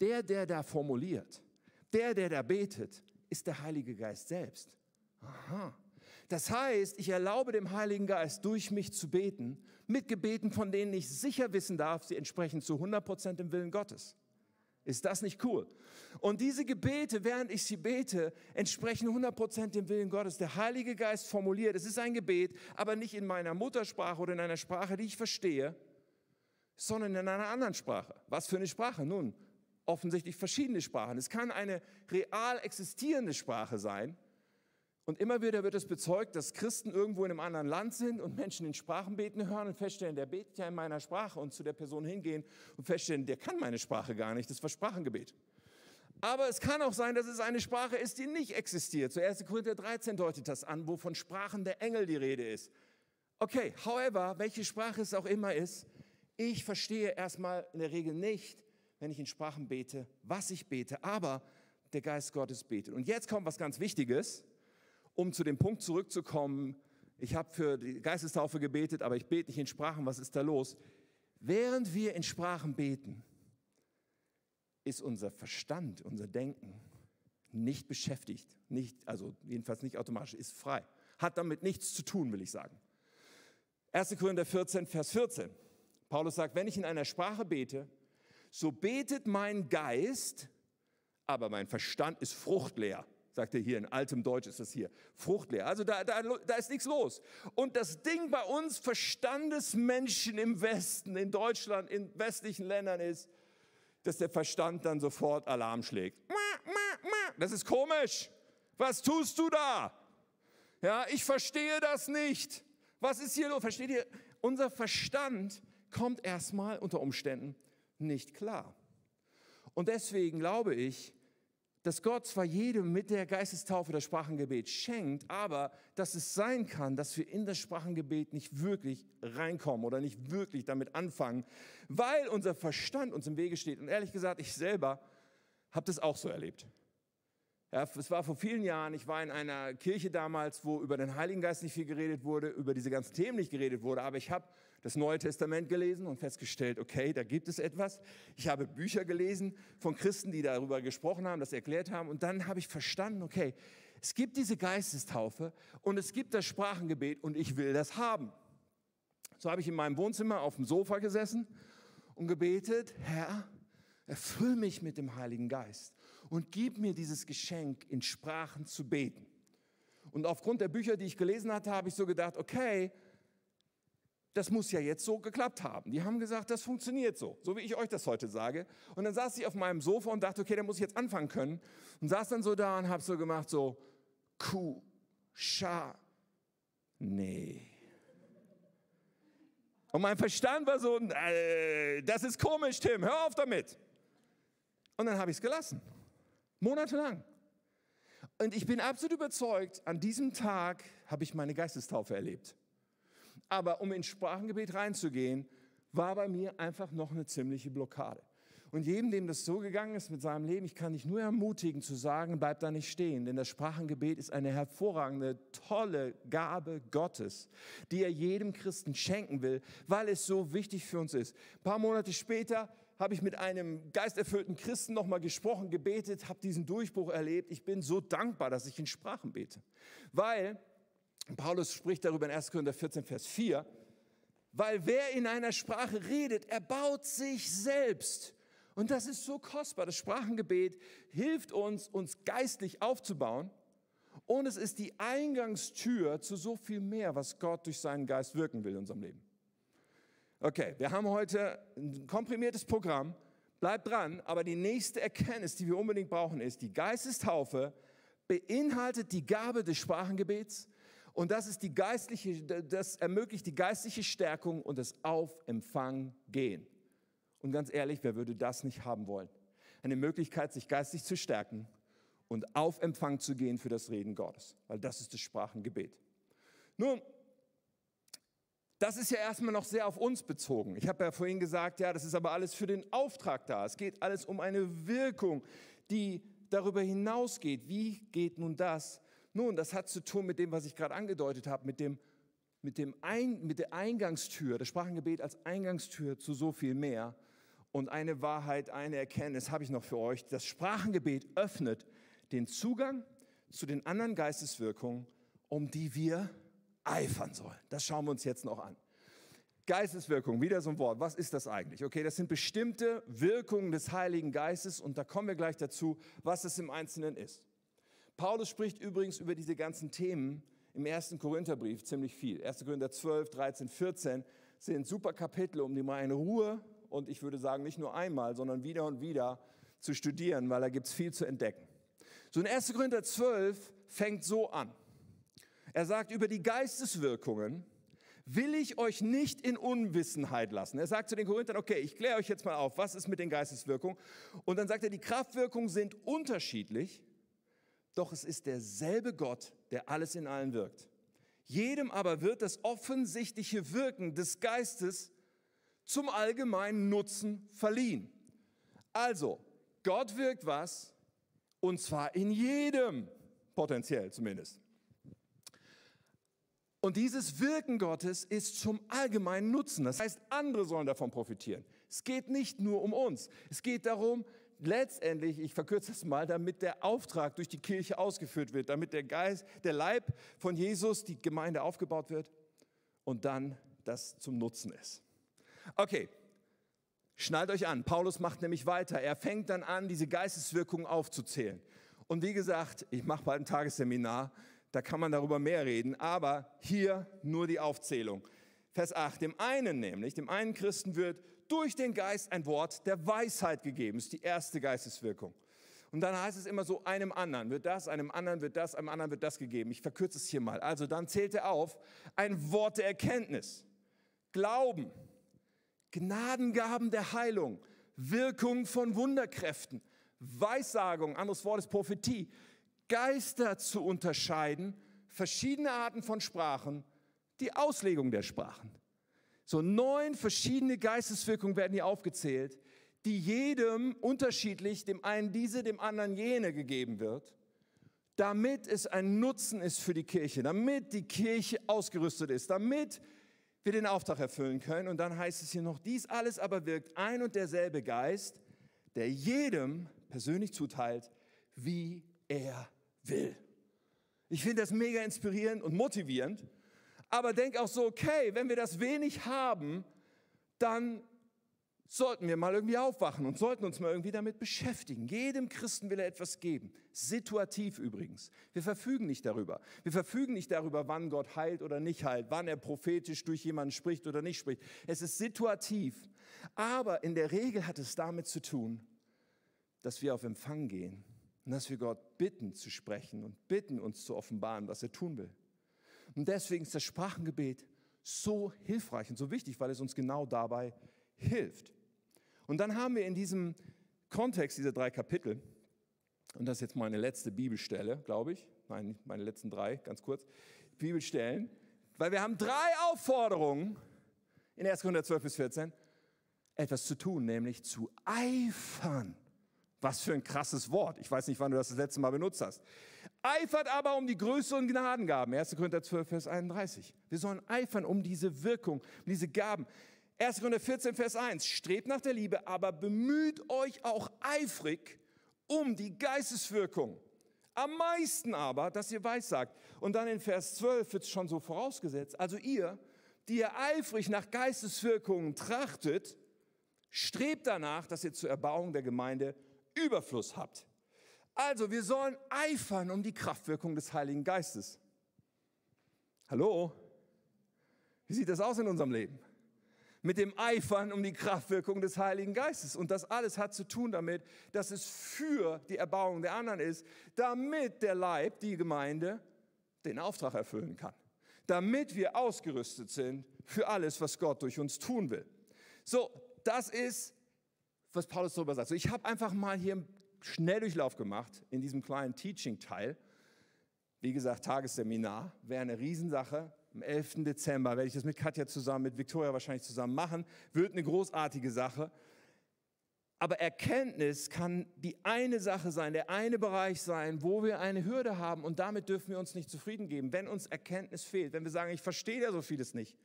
der, der da formuliert, der, der da betet, ist der Heilige Geist selbst. Aha. Das heißt, ich erlaube dem Heiligen Geist durch mich zu beten, mit Gebeten, von denen ich sicher wissen darf, sie entsprechen zu 100 Prozent dem Willen Gottes. Ist das nicht cool? Und diese Gebete, während ich sie bete, entsprechen 100% dem Willen Gottes. Der Heilige Geist formuliert, es ist ein Gebet, aber nicht in meiner Muttersprache oder in einer Sprache, die ich verstehe, sondern in einer anderen Sprache. Was für eine Sprache? Nun, offensichtlich verschiedene Sprachen. Es kann eine real existierende Sprache sein, und immer wieder wird es bezeugt, dass Christen irgendwo in einem anderen Land sind und Menschen in Sprachen beten hören und feststellen, der betet ja in meiner Sprache und zu der Person hingehen und feststellen, der kann meine Sprache gar nicht, das war Sprachengebet. Aber es kann auch sein, dass es eine Sprache ist, die nicht existiert. Zu 1. Korinther 13 deutet das an, wo von Sprachen der Engel die Rede ist. Okay, however, welche Sprache es auch immer ist, ich verstehe erstmal in der Regel nicht, wenn ich in Sprachen bete, was ich bete, aber der Geist Gottes betet. Und jetzt kommt was ganz Wichtiges um zu dem Punkt zurückzukommen, ich habe für die Geistestaufe gebetet, aber ich bete nicht in Sprachen, was ist da los? Während wir in Sprachen beten, ist unser Verstand, unser Denken nicht beschäftigt, nicht, also jedenfalls nicht automatisch, ist frei. Hat damit nichts zu tun, will ich sagen. 1. Korinther 14, Vers 14. Paulus sagt, wenn ich in einer Sprache bete, so betet mein Geist, aber mein Verstand ist fruchtleer sagt er hier, in altem Deutsch ist das hier, fruchtleer. Also da, da, da ist nichts los. Und das Ding bei uns Verstandesmenschen im Westen, in Deutschland, in westlichen Ländern ist, dass der Verstand dann sofort Alarm schlägt. Das ist komisch. Was tust du da? Ja, ich verstehe das nicht. Was ist hier los? Versteht ihr? Unser Verstand kommt erstmal unter Umständen nicht klar. Und deswegen glaube ich, dass Gott zwar jedem mit der Geistestaufe das Sprachengebet schenkt, aber dass es sein kann, dass wir in das Sprachengebet nicht wirklich reinkommen oder nicht wirklich damit anfangen, weil unser Verstand uns im Wege steht. Und ehrlich gesagt, ich selber habe das auch so erlebt. Ja, es war vor vielen Jahren, ich war in einer Kirche damals, wo über den Heiligen Geist nicht viel geredet wurde, über diese ganzen Themen nicht geredet wurde, aber ich habe das Neue Testament gelesen und festgestellt, okay, da gibt es etwas. Ich habe Bücher gelesen von Christen, die darüber gesprochen haben, das erklärt haben und dann habe ich verstanden, okay, es gibt diese Geistestaufe und es gibt das Sprachengebet und ich will das haben. So habe ich in meinem Wohnzimmer auf dem Sofa gesessen und gebetet, Herr, erfüll mich mit dem Heiligen Geist und gib mir dieses Geschenk, in Sprachen zu beten. Und aufgrund der Bücher, die ich gelesen hatte, habe ich so gedacht, okay, das muss ja jetzt so geklappt haben. Die haben gesagt, das funktioniert so, so wie ich euch das heute sage. Und dann saß ich auf meinem Sofa und dachte, okay, da muss ich jetzt anfangen können. Und saß dann so da und habe so gemacht, so, Ku, Scha, nee. Und mein Verstand war so, äh, das ist komisch, Tim, hör auf damit. Und dann habe ich es gelassen. Monatelang. Und ich bin absolut überzeugt, an diesem Tag habe ich meine Geistestaufe erlebt. Aber um ins Sprachengebet reinzugehen, war bei mir einfach noch eine ziemliche Blockade. Und jedem, dem das so gegangen ist mit seinem Leben, ich kann dich nur ermutigen zu sagen, bleib da nicht stehen, denn das Sprachengebet ist eine hervorragende, tolle Gabe Gottes, die er jedem Christen schenken will, weil es so wichtig für uns ist. Ein paar Monate später habe ich mit einem geisterfüllten Christen nochmal gesprochen, gebetet, habe diesen Durchbruch erlebt. Ich bin so dankbar, dass ich in Sprachen bete. Weil, Paulus spricht darüber in 1. Korinther 14, Vers 4, weil wer in einer Sprache redet, erbaut sich selbst. Und das ist so kostbar. Das Sprachengebet hilft uns, uns geistlich aufzubauen. Und es ist die Eingangstür zu so viel mehr, was Gott durch seinen Geist wirken will in unserem Leben. Okay, wir haben heute ein komprimiertes Programm. Bleibt dran, aber die nächste Erkenntnis, die wir unbedingt brauchen, ist, die Geistestaufe beinhaltet die Gabe des Sprachengebets und das, ist die geistliche, das ermöglicht die geistliche Stärkung und das Aufempfang gehen. Und ganz ehrlich, wer würde das nicht haben wollen? Eine Möglichkeit, sich geistig zu stärken und auf Empfang zu gehen für das Reden Gottes, weil das ist das Sprachengebet. Nun, das ist ja erstmal noch sehr auf uns bezogen. Ich habe ja vorhin gesagt, ja, das ist aber alles für den Auftrag da. Es geht alles um eine Wirkung, die darüber hinausgeht. Wie geht nun das? Nun, das hat zu tun mit dem, was ich gerade angedeutet habe, mit, dem, mit, dem Ein, mit der Eingangstür, das Sprachengebet als Eingangstür zu so viel mehr. Und eine Wahrheit, eine Erkenntnis habe ich noch für euch. Das Sprachengebet öffnet den Zugang zu den anderen Geisteswirkungen, um die wir eifern sollen. Das schauen wir uns jetzt noch an. Geisteswirkung, wieder so ein Wort. Was ist das eigentlich? Okay, das sind bestimmte Wirkungen des Heiligen Geistes und da kommen wir gleich dazu, was es im Einzelnen ist. Paulus spricht übrigens über diese ganzen Themen im ersten Korintherbrief ziemlich viel. 1. Korinther 12, 13, 14 sind super Kapitel, um die mal in Ruhe und ich würde sagen nicht nur einmal, sondern wieder und wieder zu studieren, weil da gibt es viel zu entdecken. So in 1. Korinther 12 fängt so an. Er sagt, über die Geisteswirkungen will ich euch nicht in Unwissenheit lassen. Er sagt zu den Korinthern, okay, ich kläre euch jetzt mal auf, was ist mit den Geisteswirkungen? Und dann sagt er, die Kraftwirkungen sind unterschiedlich, doch es ist derselbe Gott, der alles in allen wirkt. Jedem aber wird das offensichtliche Wirken des Geistes zum allgemeinen Nutzen verliehen. Also, Gott wirkt was, und zwar in jedem, potenziell zumindest. Und dieses Wirken Gottes ist zum allgemeinen Nutzen. Das heißt, andere sollen davon profitieren. Es geht nicht nur um uns. Es geht darum, letztendlich, ich verkürze es mal, damit der Auftrag durch die Kirche ausgeführt wird, damit der Geist, der Leib von Jesus, die Gemeinde aufgebaut wird und dann das zum Nutzen ist. Okay, schnallt euch an. Paulus macht nämlich weiter. Er fängt dann an, diese Geisteswirkungen aufzuzählen. Und wie gesagt, ich mache bald ein Tagesseminar da kann man darüber mehr reden, aber hier nur die Aufzählung. Vers 8, dem einen nämlich, dem einen Christen wird durch den Geist ein Wort der Weisheit gegeben. Das ist die erste Geisteswirkung. Und dann heißt es immer so, einem anderen wird das, einem anderen wird das, einem anderen wird das gegeben. Ich verkürze es hier mal. Also dann zählt er auf, ein Wort der Erkenntnis, Glauben, Gnadengaben der Heilung, Wirkung von Wunderkräften, Weissagung, anderes Wort ist Prophetie, Geister zu unterscheiden, verschiedene Arten von Sprachen, die Auslegung der Sprachen. So neun verschiedene Geisteswirkungen werden hier aufgezählt, die jedem unterschiedlich, dem einen diese, dem anderen jene gegeben wird. damit es ein Nutzen ist für die Kirche, damit die Kirche ausgerüstet ist, damit wir den Auftrag erfüllen können. Und dann heißt es hier noch, dies alles aber wirkt ein und derselbe Geist, der jedem persönlich zuteilt, wie er will. Ich finde das mega inspirierend und motivierend, aber denke auch so, okay, wenn wir das wenig haben, dann sollten wir mal irgendwie aufwachen und sollten uns mal irgendwie damit beschäftigen. Jedem Christen will er etwas geben. Situativ übrigens. Wir verfügen nicht darüber. Wir verfügen nicht darüber, wann Gott heilt oder nicht heilt, wann er prophetisch durch jemanden spricht oder nicht spricht. Es ist situativ. Aber in der Regel hat es damit zu tun, dass wir auf Empfang gehen und dass wir Gott bitten zu sprechen und bitten uns zu offenbaren, was er tun will. Und deswegen ist das Sprachengebet so hilfreich und so wichtig, weil es uns genau dabei hilft. Und dann haben wir in diesem Kontext dieser drei Kapitel, und das ist jetzt meine letzte Bibelstelle, glaube ich, nein, meine letzten drei, ganz kurz, Bibelstellen, weil wir haben drei Aufforderungen in 1. Korinther 12 bis 14, etwas zu tun, nämlich zu eifern. Was für ein krasses Wort. Ich weiß nicht, wann du das das letzte Mal benutzt hast. Eifert aber um die größeren Gnadengaben. 1. Korinther 12, Vers 31. Wir sollen eifern um diese Wirkung, um diese Gaben. 1. Korinther 14, Vers 1, strebt nach der Liebe, aber bemüht euch auch eifrig um die Geisteswirkung. Am meisten aber, dass ihr weissagt. Und dann in Vers 12 wird es schon so vorausgesetzt. Also ihr, die ihr eifrig nach Geisteswirkungen trachtet, strebt danach, dass ihr zur Erbauung der Gemeinde Überfluss habt. Also wir sollen eifern um die Kraftwirkung des Heiligen Geistes. Hallo? Wie sieht das aus in unserem Leben? mit dem Eifern um die Kraftwirkung des Heiligen Geistes. Und das alles hat zu tun damit, dass es für die Erbauung der anderen ist, damit der Leib, die Gemeinde, den Auftrag erfüllen kann. Damit wir ausgerüstet sind für alles, was Gott durch uns tun will. So, das ist, was Paulus darüber sagt. So, ich habe einfach mal hier einen Schnelldurchlauf gemacht in diesem kleinen Teaching-Teil. Wie gesagt, Tagesseminar wäre eine Riesensache am 11. Dezember werde ich das mit Katja zusammen, mit Victoria wahrscheinlich zusammen machen. Wird eine großartige Sache. Aber Erkenntnis kann die eine Sache sein, der eine Bereich sein, wo wir eine Hürde haben und damit dürfen wir uns nicht zufrieden geben. Wenn uns Erkenntnis fehlt, wenn wir sagen, ich verstehe ja so vieles nicht,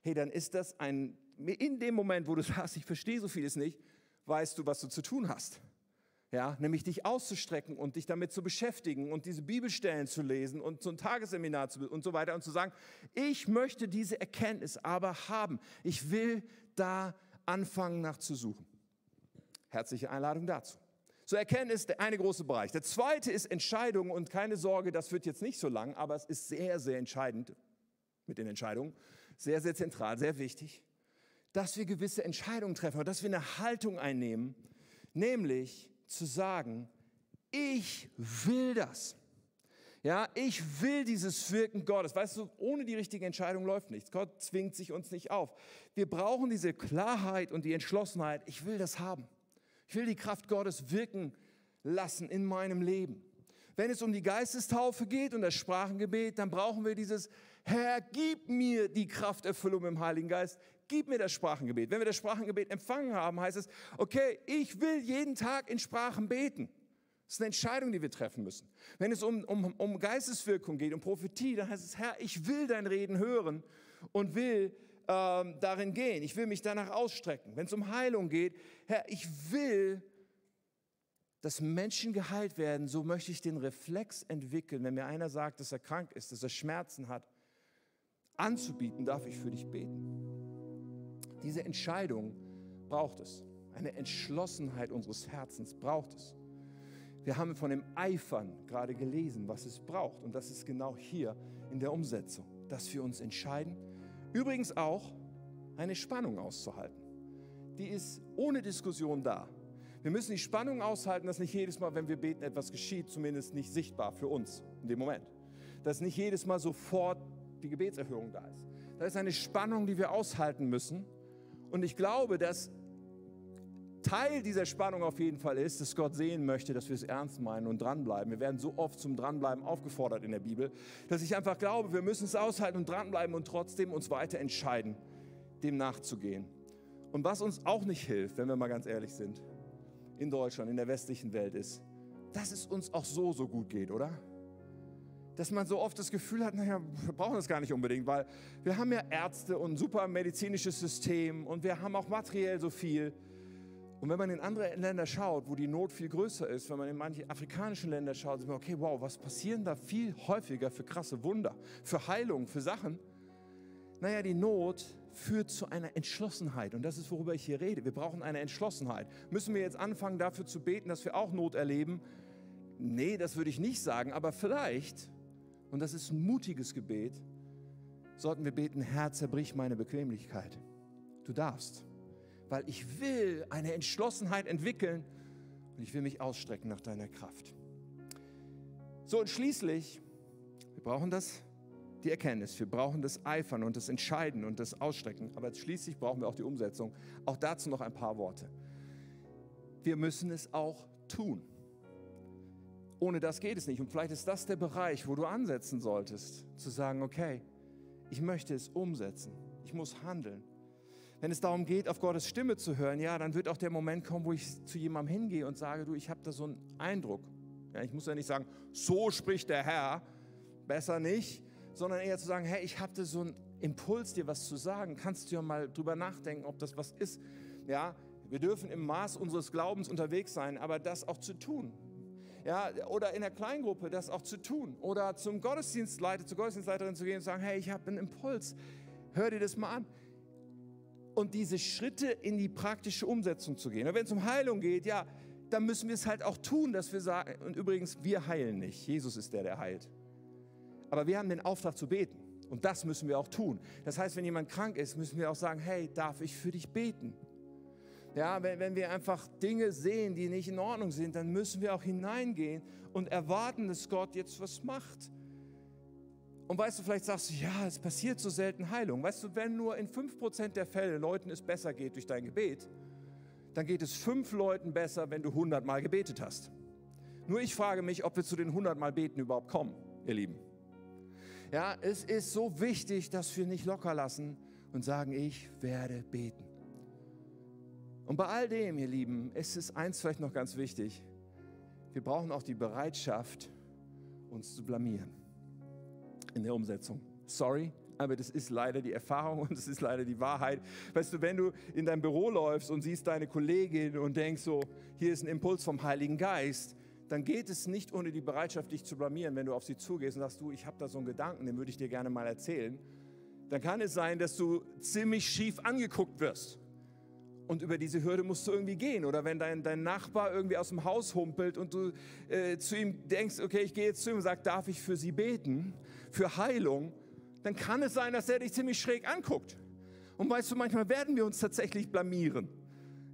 hey, dann ist das ein, in dem Moment, wo du sagst, ich verstehe so vieles nicht, weißt du, was du zu tun hast ja, nämlich dich auszustrecken und dich damit zu beschäftigen und diese Bibelstellen zu lesen und so ein Tagesseminar zu und so weiter und zu sagen, ich möchte diese Erkenntnis aber haben. Ich will da anfangen nachzusuchen. Herzliche Einladung dazu. So Erkenntnis der eine große Bereich. Der zweite ist Entscheidung und keine Sorge, das wird jetzt nicht so lang, aber es ist sehr, sehr entscheidend mit den Entscheidungen. Sehr, sehr zentral, sehr wichtig, dass wir gewisse Entscheidungen treffen, dass wir eine Haltung einnehmen, nämlich zu sagen, ich will das. Ja, ich will dieses Wirken Gottes. Weißt du, ohne die richtige Entscheidung läuft nichts. Gott zwingt sich uns nicht auf. Wir brauchen diese Klarheit und die Entschlossenheit. Ich will das haben. Ich will die Kraft Gottes wirken lassen in meinem Leben. Wenn es um die Geistestaufe geht und das Sprachengebet, dann brauchen wir dieses Herr, gib mir die Krafterfüllung im Heiligen Geist gib mir das Sprachengebet. Wenn wir das Sprachengebet empfangen haben, heißt es, okay, ich will jeden Tag in Sprachen beten. Das ist eine Entscheidung, die wir treffen müssen. Wenn es um, um, um Geisteswirkung geht, um Prophetie, dann heißt es, Herr, ich will dein Reden hören und will ähm, darin gehen. Ich will mich danach ausstrecken. Wenn es um Heilung geht, Herr, ich will, dass Menschen geheilt werden. So möchte ich den Reflex entwickeln, wenn mir einer sagt, dass er krank ist, dass er Schmerzen hat, anzubieten, darf ich für dich beten. Diese Entscheidung braucht es. Eine Entschlossenheit unseres Herzens braucht es. Wir haben von dem Eifern gerade gelesen, was es braucht. Und das ist genau hier in der Umsetzung, dass wir uns entscheiden. Übrigens auch eine Spannung auszuhalten. Die ist ohne Diskussion da. Wir müssen die Spannung aushalten, dass nicht jedes Mal, wenn wir beten, etwas geschieht, zumindest nicht sichtbar für uns in dem Moment. Dass nicht jedes Mal sofort die Gebetserhörung da ist. Da ist eine Spannung, die wir aushalten müssen. Und ich glaube, dass Teil dieser Spannung auf jeden Fall ist, dass Gott sehen möchte, dass wir es ernst meinen und dranbleiben. Wir werden so oft zum Dranbleiben aufgefordert in der Bibel, dass ich einfach glaube, wir müssen es aushalten und dranbleiben und trotzdem uns weiter entscheiden, dem nachzugehen. Und was uns auch nicht hilft, wenn wir mal ganz ehrlich sind, in Deutschland, in der westlichen Welt ist, dass es uns auch so, so gut geht, oder? Dass man so oft das Gefühl hat, naja, wir brauchen das gar nicht unbedingt, weil wir haben ja Ärzte und ein super medizinisches System und wir haben auch materiell so viel. Und wenn man in andere Länder schaut, wo die Not viel größer ist, wenn man in manche afrikanischen Länder schaut, sieht man, okay, wow, was passieren da viel häufiger für krasse Wunder, für Heilung, für Sachen? Naja, die Not führt zu einer Entschlossenheit. Und das ist, worüber ich hier rede. Wir brauchen eine Entschlossenheit. Müssen wir jetzt anfangen, dafür zu beten, dass wir auch Not erleben? Nee, das würde ich nicht sagen, aber vielleicht und das ist ein mutiges Gebet, sollten wir beten, Herr, zerbrich meine Bequemlichkeit. Du darfst, weil ich will eine Entschlossenheit entwickeln und ich will mich ausstrecken nach deiner Kraft. So, und schließlich, wir brauchen das, die Erkenntnis, wir brauchen das Eifern und das Entscheiden und das Ausstrecken, aber schließlich brauchen wir auch die Umsetzung. Auch dazu noch ein paar Worte. Wir müssen es auch tun. Ohne das geht es nicht. Und vielleicht ist das der Bereich, wo du ansetzen solltest, zu sagen, okay, ich möchte es umsetzen. Ich muss handeln. Wenn es darum geht, auf Gottes Stimme zu hören, ja, dann wird auch der Moment kommen, wo ich zu jemandem hingehe und sage, du, ich habe da so einen Eindruck. Ja, ich muss ja nicht sagen, so spricht der Herr, besser nicht, sondern eher zu sagen, hey, ich habe da so einen Impuls, dir was zu sagen. Kannst du ja mal drüber nachdenken, ob das was ist. Ja, wir dürfen im Maß unseres Glaubens unterwegs sein, aber das auch zu tun ja, oder in der Kleingruppe das auch zu tun oder zum Gottesdienstleiter, zur Gottesdienstleiterin zu gehen und sagen, hey, ich habe einen Impuls, hör dir das mal an. Und diese Schritte in die praktische Umsetzung zu gehen. Und wenn es um Heilung geht, ja, dann müssen wir es halt auch tun, dass wir sagen, und übrigens, wir heilen nicht, Jesus ist der, der heilt. Aber wir haben den Auftrag zu beten. Und das müssen wir auch tun. Das heißt, wenn jemand krank ist, müssen wir auch sagen, hey, darf ich für dich beten? Ja, wenn, wenn wir einfach Dinge sehen, die nicht in Ordnung sind, dann müssen wir auch hineingehen und erwarten, dass Gott jetzt was macht. Und weißt du, vielleicht sagst du, ja, es passiert so selten Heilung. Weißt du, wenn nur in 5% der Fälle Leuten es besser geht durch dein Gebet, dann geht es fünf Leuten besser, wenn du 100 Mal gebetet hast. Nur ich frage mich, ob wir zu den 100 Mal beten überhaupt kommen, ihr Lieben. Ja, es ist so wichtig, dass wir nicht locker lassen und sagen, ich werde beten. Und bei all dem, ihr Lieben, ist es eins vielleicht noch ganz wichtig. Wir brauchen auch die Bereitschaft, uns zu blamieren in der Umsetzung. Sorry, aber das ist leider die Erfahrung und das ist leider die Wahrheit. Weißt du, wenn du in dein Büro läufst und siehst deine Kollegin und denkst so, hier ist ein Impuls vom Heiligen Geist, dann geht es nicht ohne die Bereitschaft, dich zu blamieren, wenn du auf sie zugehst und sagst, du, ich habe da so einen Gedanken, den würde ich dir gerne mal erzählen. Dann kann es sein, dass du ziemlich schief angeguckt wirst. Und über diese Hürde musst du irgendwie gehen. Oder wenn dein, dein Nachbar irgendwie aus dem Haus humpelt und du äh, zu ihm denkst, okay, ich gehe jetzt zu ihm und sage, darf ich für sie beten, für Heilung, dann kann es sein, dass er dich ziemlich schräg anguckt. Und weißt du, manchmal werden wir uns tatsächlich blamieren.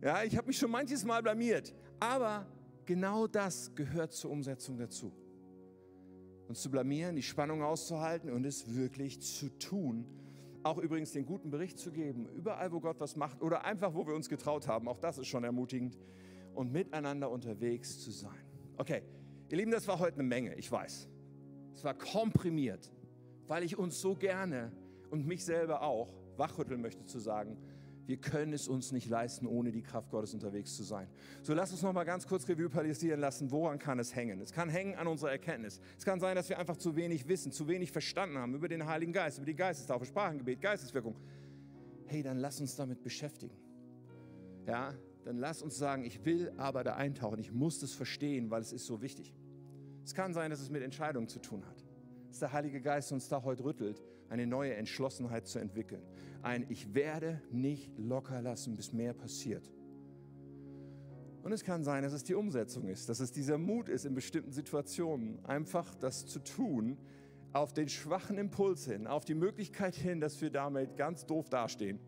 Ja, ich habe mich schon manches Mal blamiert. Aber genau das gehört zur Umsetzung dazu. Uns zu blamieren, die Spannung auszuhalten und es wirklich zu tun auch übrigens den guten Bericht zu geben, überall, wo Gott was macht oder einfach, wo wir uns getraut haben. Auch das ist schon ermutigend. Und miteinander unterwegs zu sein. Okay, ihr Lieben, das war heute eine Menge, ich weiß. Es war komprimiert, weil ich uns so gerne und mich selber auch wachrütteln möchte zu sagen, wir können es uns nicht leisten, ohne die Kraft Gottes unterwegs zu sein. So lass uns noch mal ganz kurz Revue passieren lassen. Woran kann es hängen? Es kann hängen an unserer Erkenntnis. Es kann sein, dass wir einfach zu wenig wissen, zu wenig verstanden haben über den Heiligen Geist, über die Geistestaufe, Sprachengebet, Geisteswirkung. Hey, dann lass uns damit beschäftigen. Ja, dann lass uns sagen, ich will aber da eintauchen. Ich muss das verstehen, weil es ist so wichtig. Es kann sein, dass es mit Entscheidungen zu tun hat. Dass der Heilige Geist uns da heute rüttelt, eine neue Entschlossenheit zu entwickeln ein Ich werde nicht locker lassen, bis mehr passiert. Und es kann sein, dass es die Umsetzung ist, dass es dieser Mut ist, in bestimmten Situationen einfach das zu tun, auf den schwachen Impuls hin, auf die Möglichkeit hin, dass wir damit ganz doof dastehen,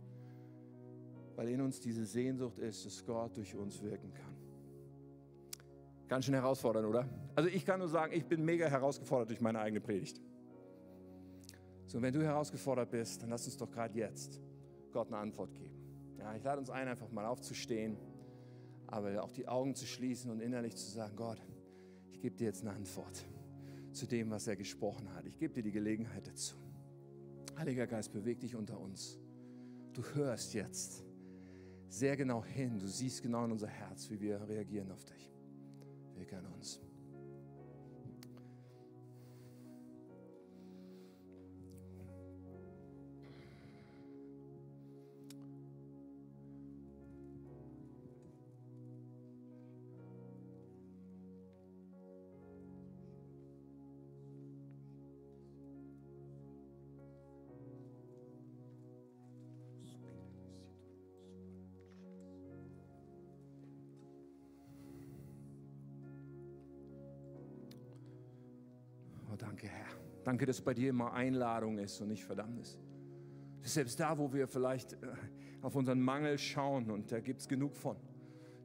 weil in uns diese Sehnsucht ist, dass Gott durch uns wirken kann. Ganz schön herausfordernd, oder? Also ich kann nur sagen, ich bin mega herausgefordert durch meine eigene Predigt. So, wenn du herausgefordert bist, dann lass uns doch gerade jetzt Gott eine Antwort geben. Ja, ich lade uns ein, einfach mal aufzustehen, aber auch die Augen zu schließen und innerlich zu sagen, Gott, ich gebe dir jetzt eine Antwort zu dem, was er gesprochen hat. Ich gebe dir die Gelegenheit dazu. Heiliger Geist, beweg dich unter uns. Du hörst jetzt sehr genau hin. Du siehst genau in unser Herz, wie wir reagieren auf dich. Wir an uns. Danke, dass bei dir immer Einladung ist und nicht Verdammnis. Selbst da, wo wir vielleicht äh, auf unseren Mangel schauen und da gibt es genug von,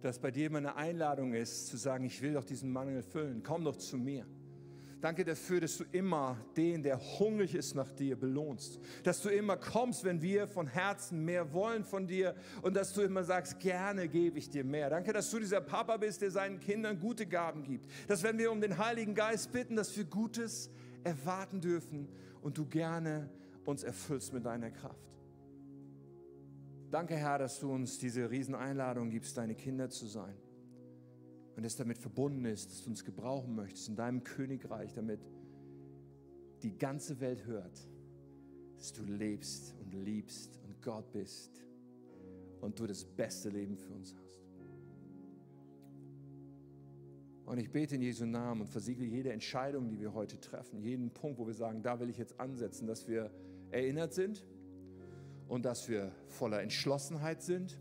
dass bei dir immer eine Einladung ist, zu sagen, ich will doch diesen Mangel füllen, komm doch zu mir. Danke dafür, dass du immer den, der hungrig ist nach dir, belohnst. Dass du immer kommst, wenn wir von Herzen mehr wollen von dir und dass du immer sagst, gerne gebe ich dir mehr. Danke, dass du dieser Papa bist, der seinen Kindern gute Gaben gibt. Dass wenn wir um den Heiligen Geist bitten, dass wir Gutes erwarten dürfen und du gerne uns erfüllst mit deiner Kraft. Danke, Herr, dass du uns diese Rieseneinladung gibst, deine Kinder zu sein. Und es damit verbunden ist, dass du uns gebrauchen möchtest in deinem Königreich, damit die ganze Welt hört, dass du lebst und liebst und Gott bist und du das beste Leben für uns hast. Und ich bete in Jesu Namen und versiegle jede Entscheidung, die wir heute treffen, jeden Punkt, wo wir sagen, da will ich jetzt ansetzen, dass wir erinnert sind und dass wir voller Entschlossenheit sind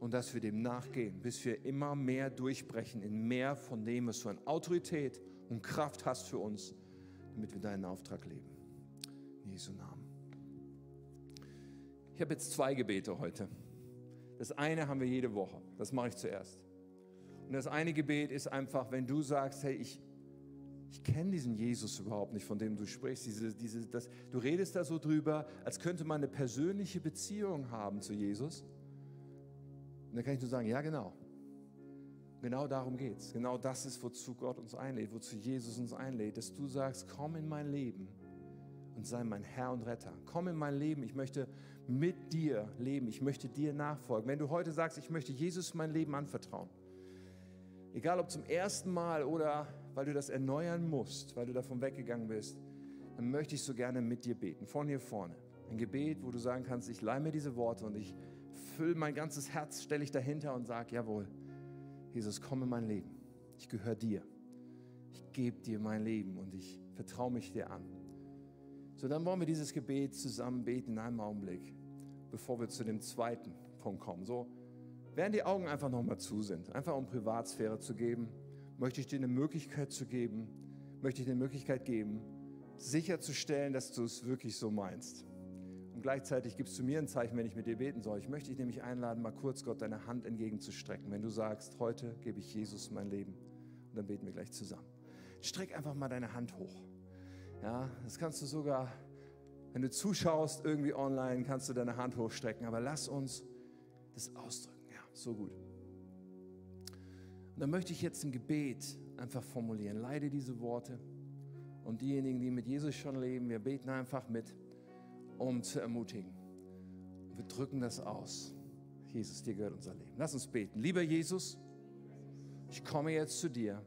und dass wir dem nachgehen, bis wir immer mehr durchbrechen in mehr von dem, was du an Autorität und Kraft hast für uns, damit wir deinen Auftrag leben. In Jesu Namen. Ich habe jetzt zwei Gebete heute. Das eine haben wir jede Woche. Das mache ich zuerst. Und das eine Gebet ist einfach, wenn du sagst, hey, ich, ich kenne diesen Jesus überhaupt nicht, von dem du sprichst. Diese, diese, das, du redest da so drüber, als könnte man eine persönliche Beziehung haben zu Jesus. Und dann kann ich nur sagen, ja genau. Genau darum geht es. Genau das ist, wozu Gott uns einlädt, wozu Jesus uns einlädt, dass du sagst, komm in mein Leben und sei mein Herr und Retter. Komm in mein Leben, ich möchte mit dir leben, ich möchte dir nachfolgen. Wenn du heute sagst, ich möchte Jesus mein Leben anvertrauen, egal ob zum ersten Mal oder weil du das erneuern musst, weil du davon weggegangen bist, dann möchte ich so gerne mit dir beten, von hier vorne. Ein Gebet, wo du sagen kannst, ich leih mir diese Worte und ich fülle mein ganzes Herz, stelle ich dahinter und sage, jawohl, Jesus, komm in mein Leben. Ich gehöre dir. Ich gebe dir mein Leben und ich vertraue mich dir an. So, dann wollen wir dieses Gebet zusammen beten in einem Augenblick, bevor wir zu dem zweiten Punkt kommen. So, während die Augen einfach nochmal zu sind, einfach um Privatsphäre zu geben, möchte ich dir eine Möglichkeit zu geben, möchte ich dir eine Möglichkeit geben, sicherzustellen, dass du es wirklich so meinst. Und gleichzeitig gibst du mir ein Zeichen, wenn ich mit dir beten soll. Ich möchte dich nämlich einladen, mal kurz Gott deine Hand entgegenzustrecken. Wenn du sagst, heute gebe ich Jesus mein Leben. Und dann beten wir gleich zusammen. Streck einfach mal deine Hand hoch. Ja, das kannst du sogar, wenn du zuschaust, irgendwie online, kannst du deine Hand hochstrecken. Aber lass uns das ausdrücken. So gut. Und dann möchte ich jetzt ein Gebet einfach formulieren. Leide diese Worte. Und diejenigen, die mit Jesus schon leben, wir beten einfach mit um zu ermutigen. Wir drücken das aus. Jesus, dir gehört unser Leben. Lass uns beten. Lieber Jesus, ich komme jetzt zu dir,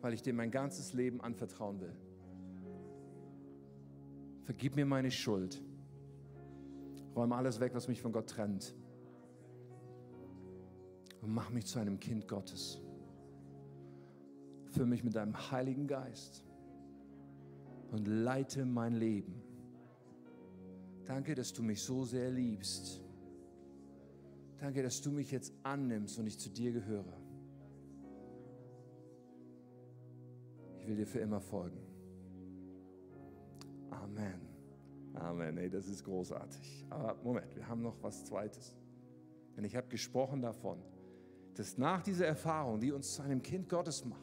weil ich dir mein ganzes Leben anvertrauen will. Vergib mir meine Schuld. Räume alles weg, was mich von Gott trennt. Und mach mich zu einem Kind Gottes. Füll mich mit deinem Heiligen Geist und leite mein Leben Danke, dass du mich so sehr liebst. Danke, dass du mich jetzt annimmst und ich zu dir gehöre. Ich will dir für immer folgen. Amen. Amen. Ey, das ist großartig. Aber Moment, wir haben noch was Zweites. Denn ich habe gesprochen davon, dass nach dieser Erfahrung, die uns zu einem Kind Gottes macht,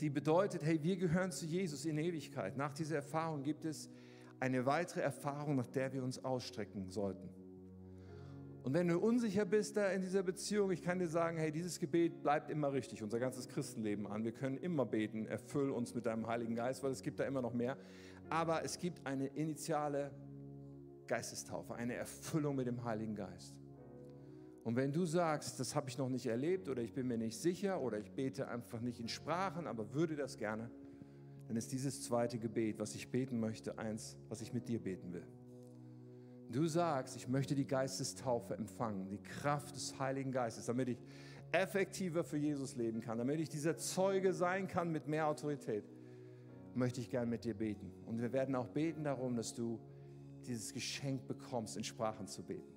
die bedeutet, hey, wir gehören zu Jesus in Ewigkeit. Nach dieser Erfahrung gibt es eine weitere Erfahrung, nach der wir uns ausstrecken sollten. Und wenn du unsicher bist da in dieser Beziehung, ich kann dir sagen, hey, dieses Gebet bleibt immer richtig, unser ganzes Christenleben an. Wir können immer beten, erfüll uns mit deinem Heiligen Geist, weil es gibt da immer noch mehr. Aber es gibt eine initiale Geistestaufe, eine Erfüllung mit dem Heiligen Geist. Und wenn du sagst, das habe ich noch nicht erlebt oder ich bin mir nicht sicher oder ich bete einfach nicht in Sprachen, aber würde das gerne, dann ist dieses zweite Gebet, was ich beten möchte, eins, was ich mit dir beten will. Du sagst, ich möchte die Geistestaufe empfangen, die Kraft des Heiligen Geistes, damit ich effektiver für Jesus leben kann, damit ich dieser Zeuge sein kann mit mehr Autorität, möchte ich gern mit dir beten. Und wir werden auch beten darum, dass du dieses Geschenk bekommst, in Sprachen zu beten.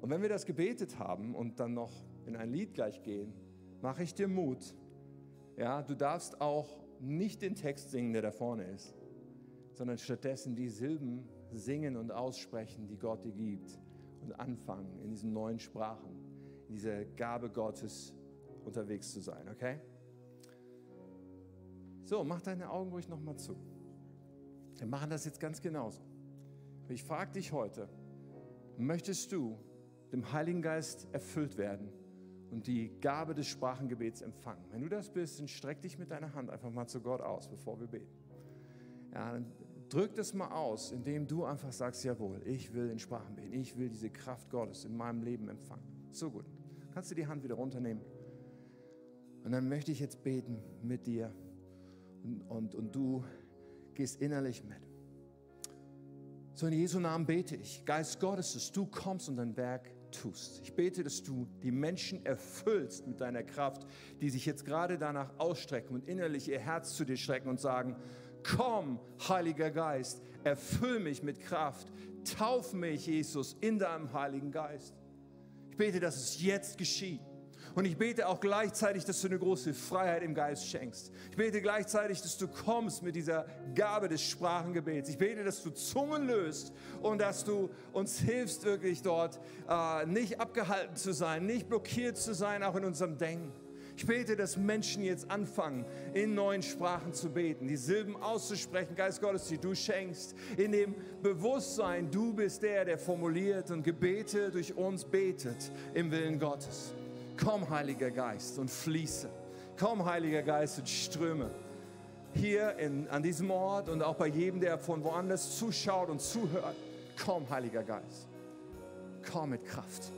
Und wenn wir das gebetet haben und dann noch in ein Lied gleich gehen, mache ich dir Mut. Ja, du darfst auch nicht den Text singen, der da vorne ist, sondern stattdessen die Silben singen und aussprechen, die Gott dir gibt und anfangen in diesen neuen Sprachen, in dieser Gabe Gottes unterwegs zu sein, okay? So, mach deine Augen ruhig nochmal zu. Wir machen das jetzt ganz genauso. Ich frage dich heute, möchtest du dem Heiligen Geist erfüllt werden und die Gabe des Sprachengebets empfangen? Wenn du das bist, dann streck dich mit deiner Hand einfach mal zu Gott aus, bevor wir beten. Ja, drück das mal aus, indem du einfach sagst, jawohl, ich will in Sprachen beten, ich will diese Kraft Gottes in meinem Leben empfangen. So gut. Kannst du die Hand wieder runternehmen? Und dann möchte ich jetzt beten mit dir und, und, und du gehst innerlich mit. So in Jesu Namen bete ich, Geist Gottes, dass du kommst und dein Werk tust. Ich bete, dass du die Menschen erfüllst mit deiner Kraft, die sich jetzt gerade danach ausstrecken und innerlich ihr Herz zu dir strecken und sagen, komm, Heiliger Geist, erfüll mich mit Kraft, tauf mich, Jesus, in deinem Heiligen Geist. Ich bete, dass es jetzt geschieht. Und ich bete auch gleichzeitig, dass du eine große Freiheit im Geist schenkst. Ich bete gleichzeitig, dass du kommst mit dieser Gabe des Sprachengebets. Ich bete, dass du Zungen löst und dass du uns hilfst, wirklich dort äh, nicht abgehalten zu sein, nicht blockiert zu sein, auch in unserem Denken. Ich bete, dass Menschen jetzt anfangen, in neuen Sprachen zu beten, die Silben auszusprechen, Geist Gottes, die du schenkst, in dem Bewusstsein, du bist der, der formuliert und Gebete durch uns betet im Willen Gottes. Komm, Heiliger Geist, und fließe. Komm, Heiliger Geist, und ströme. Hier in, an diesem Ort und auch bei jedem, der von woanders zuschaut und zuhört. Komm, Heiliger Geist. Komm mit Kraft.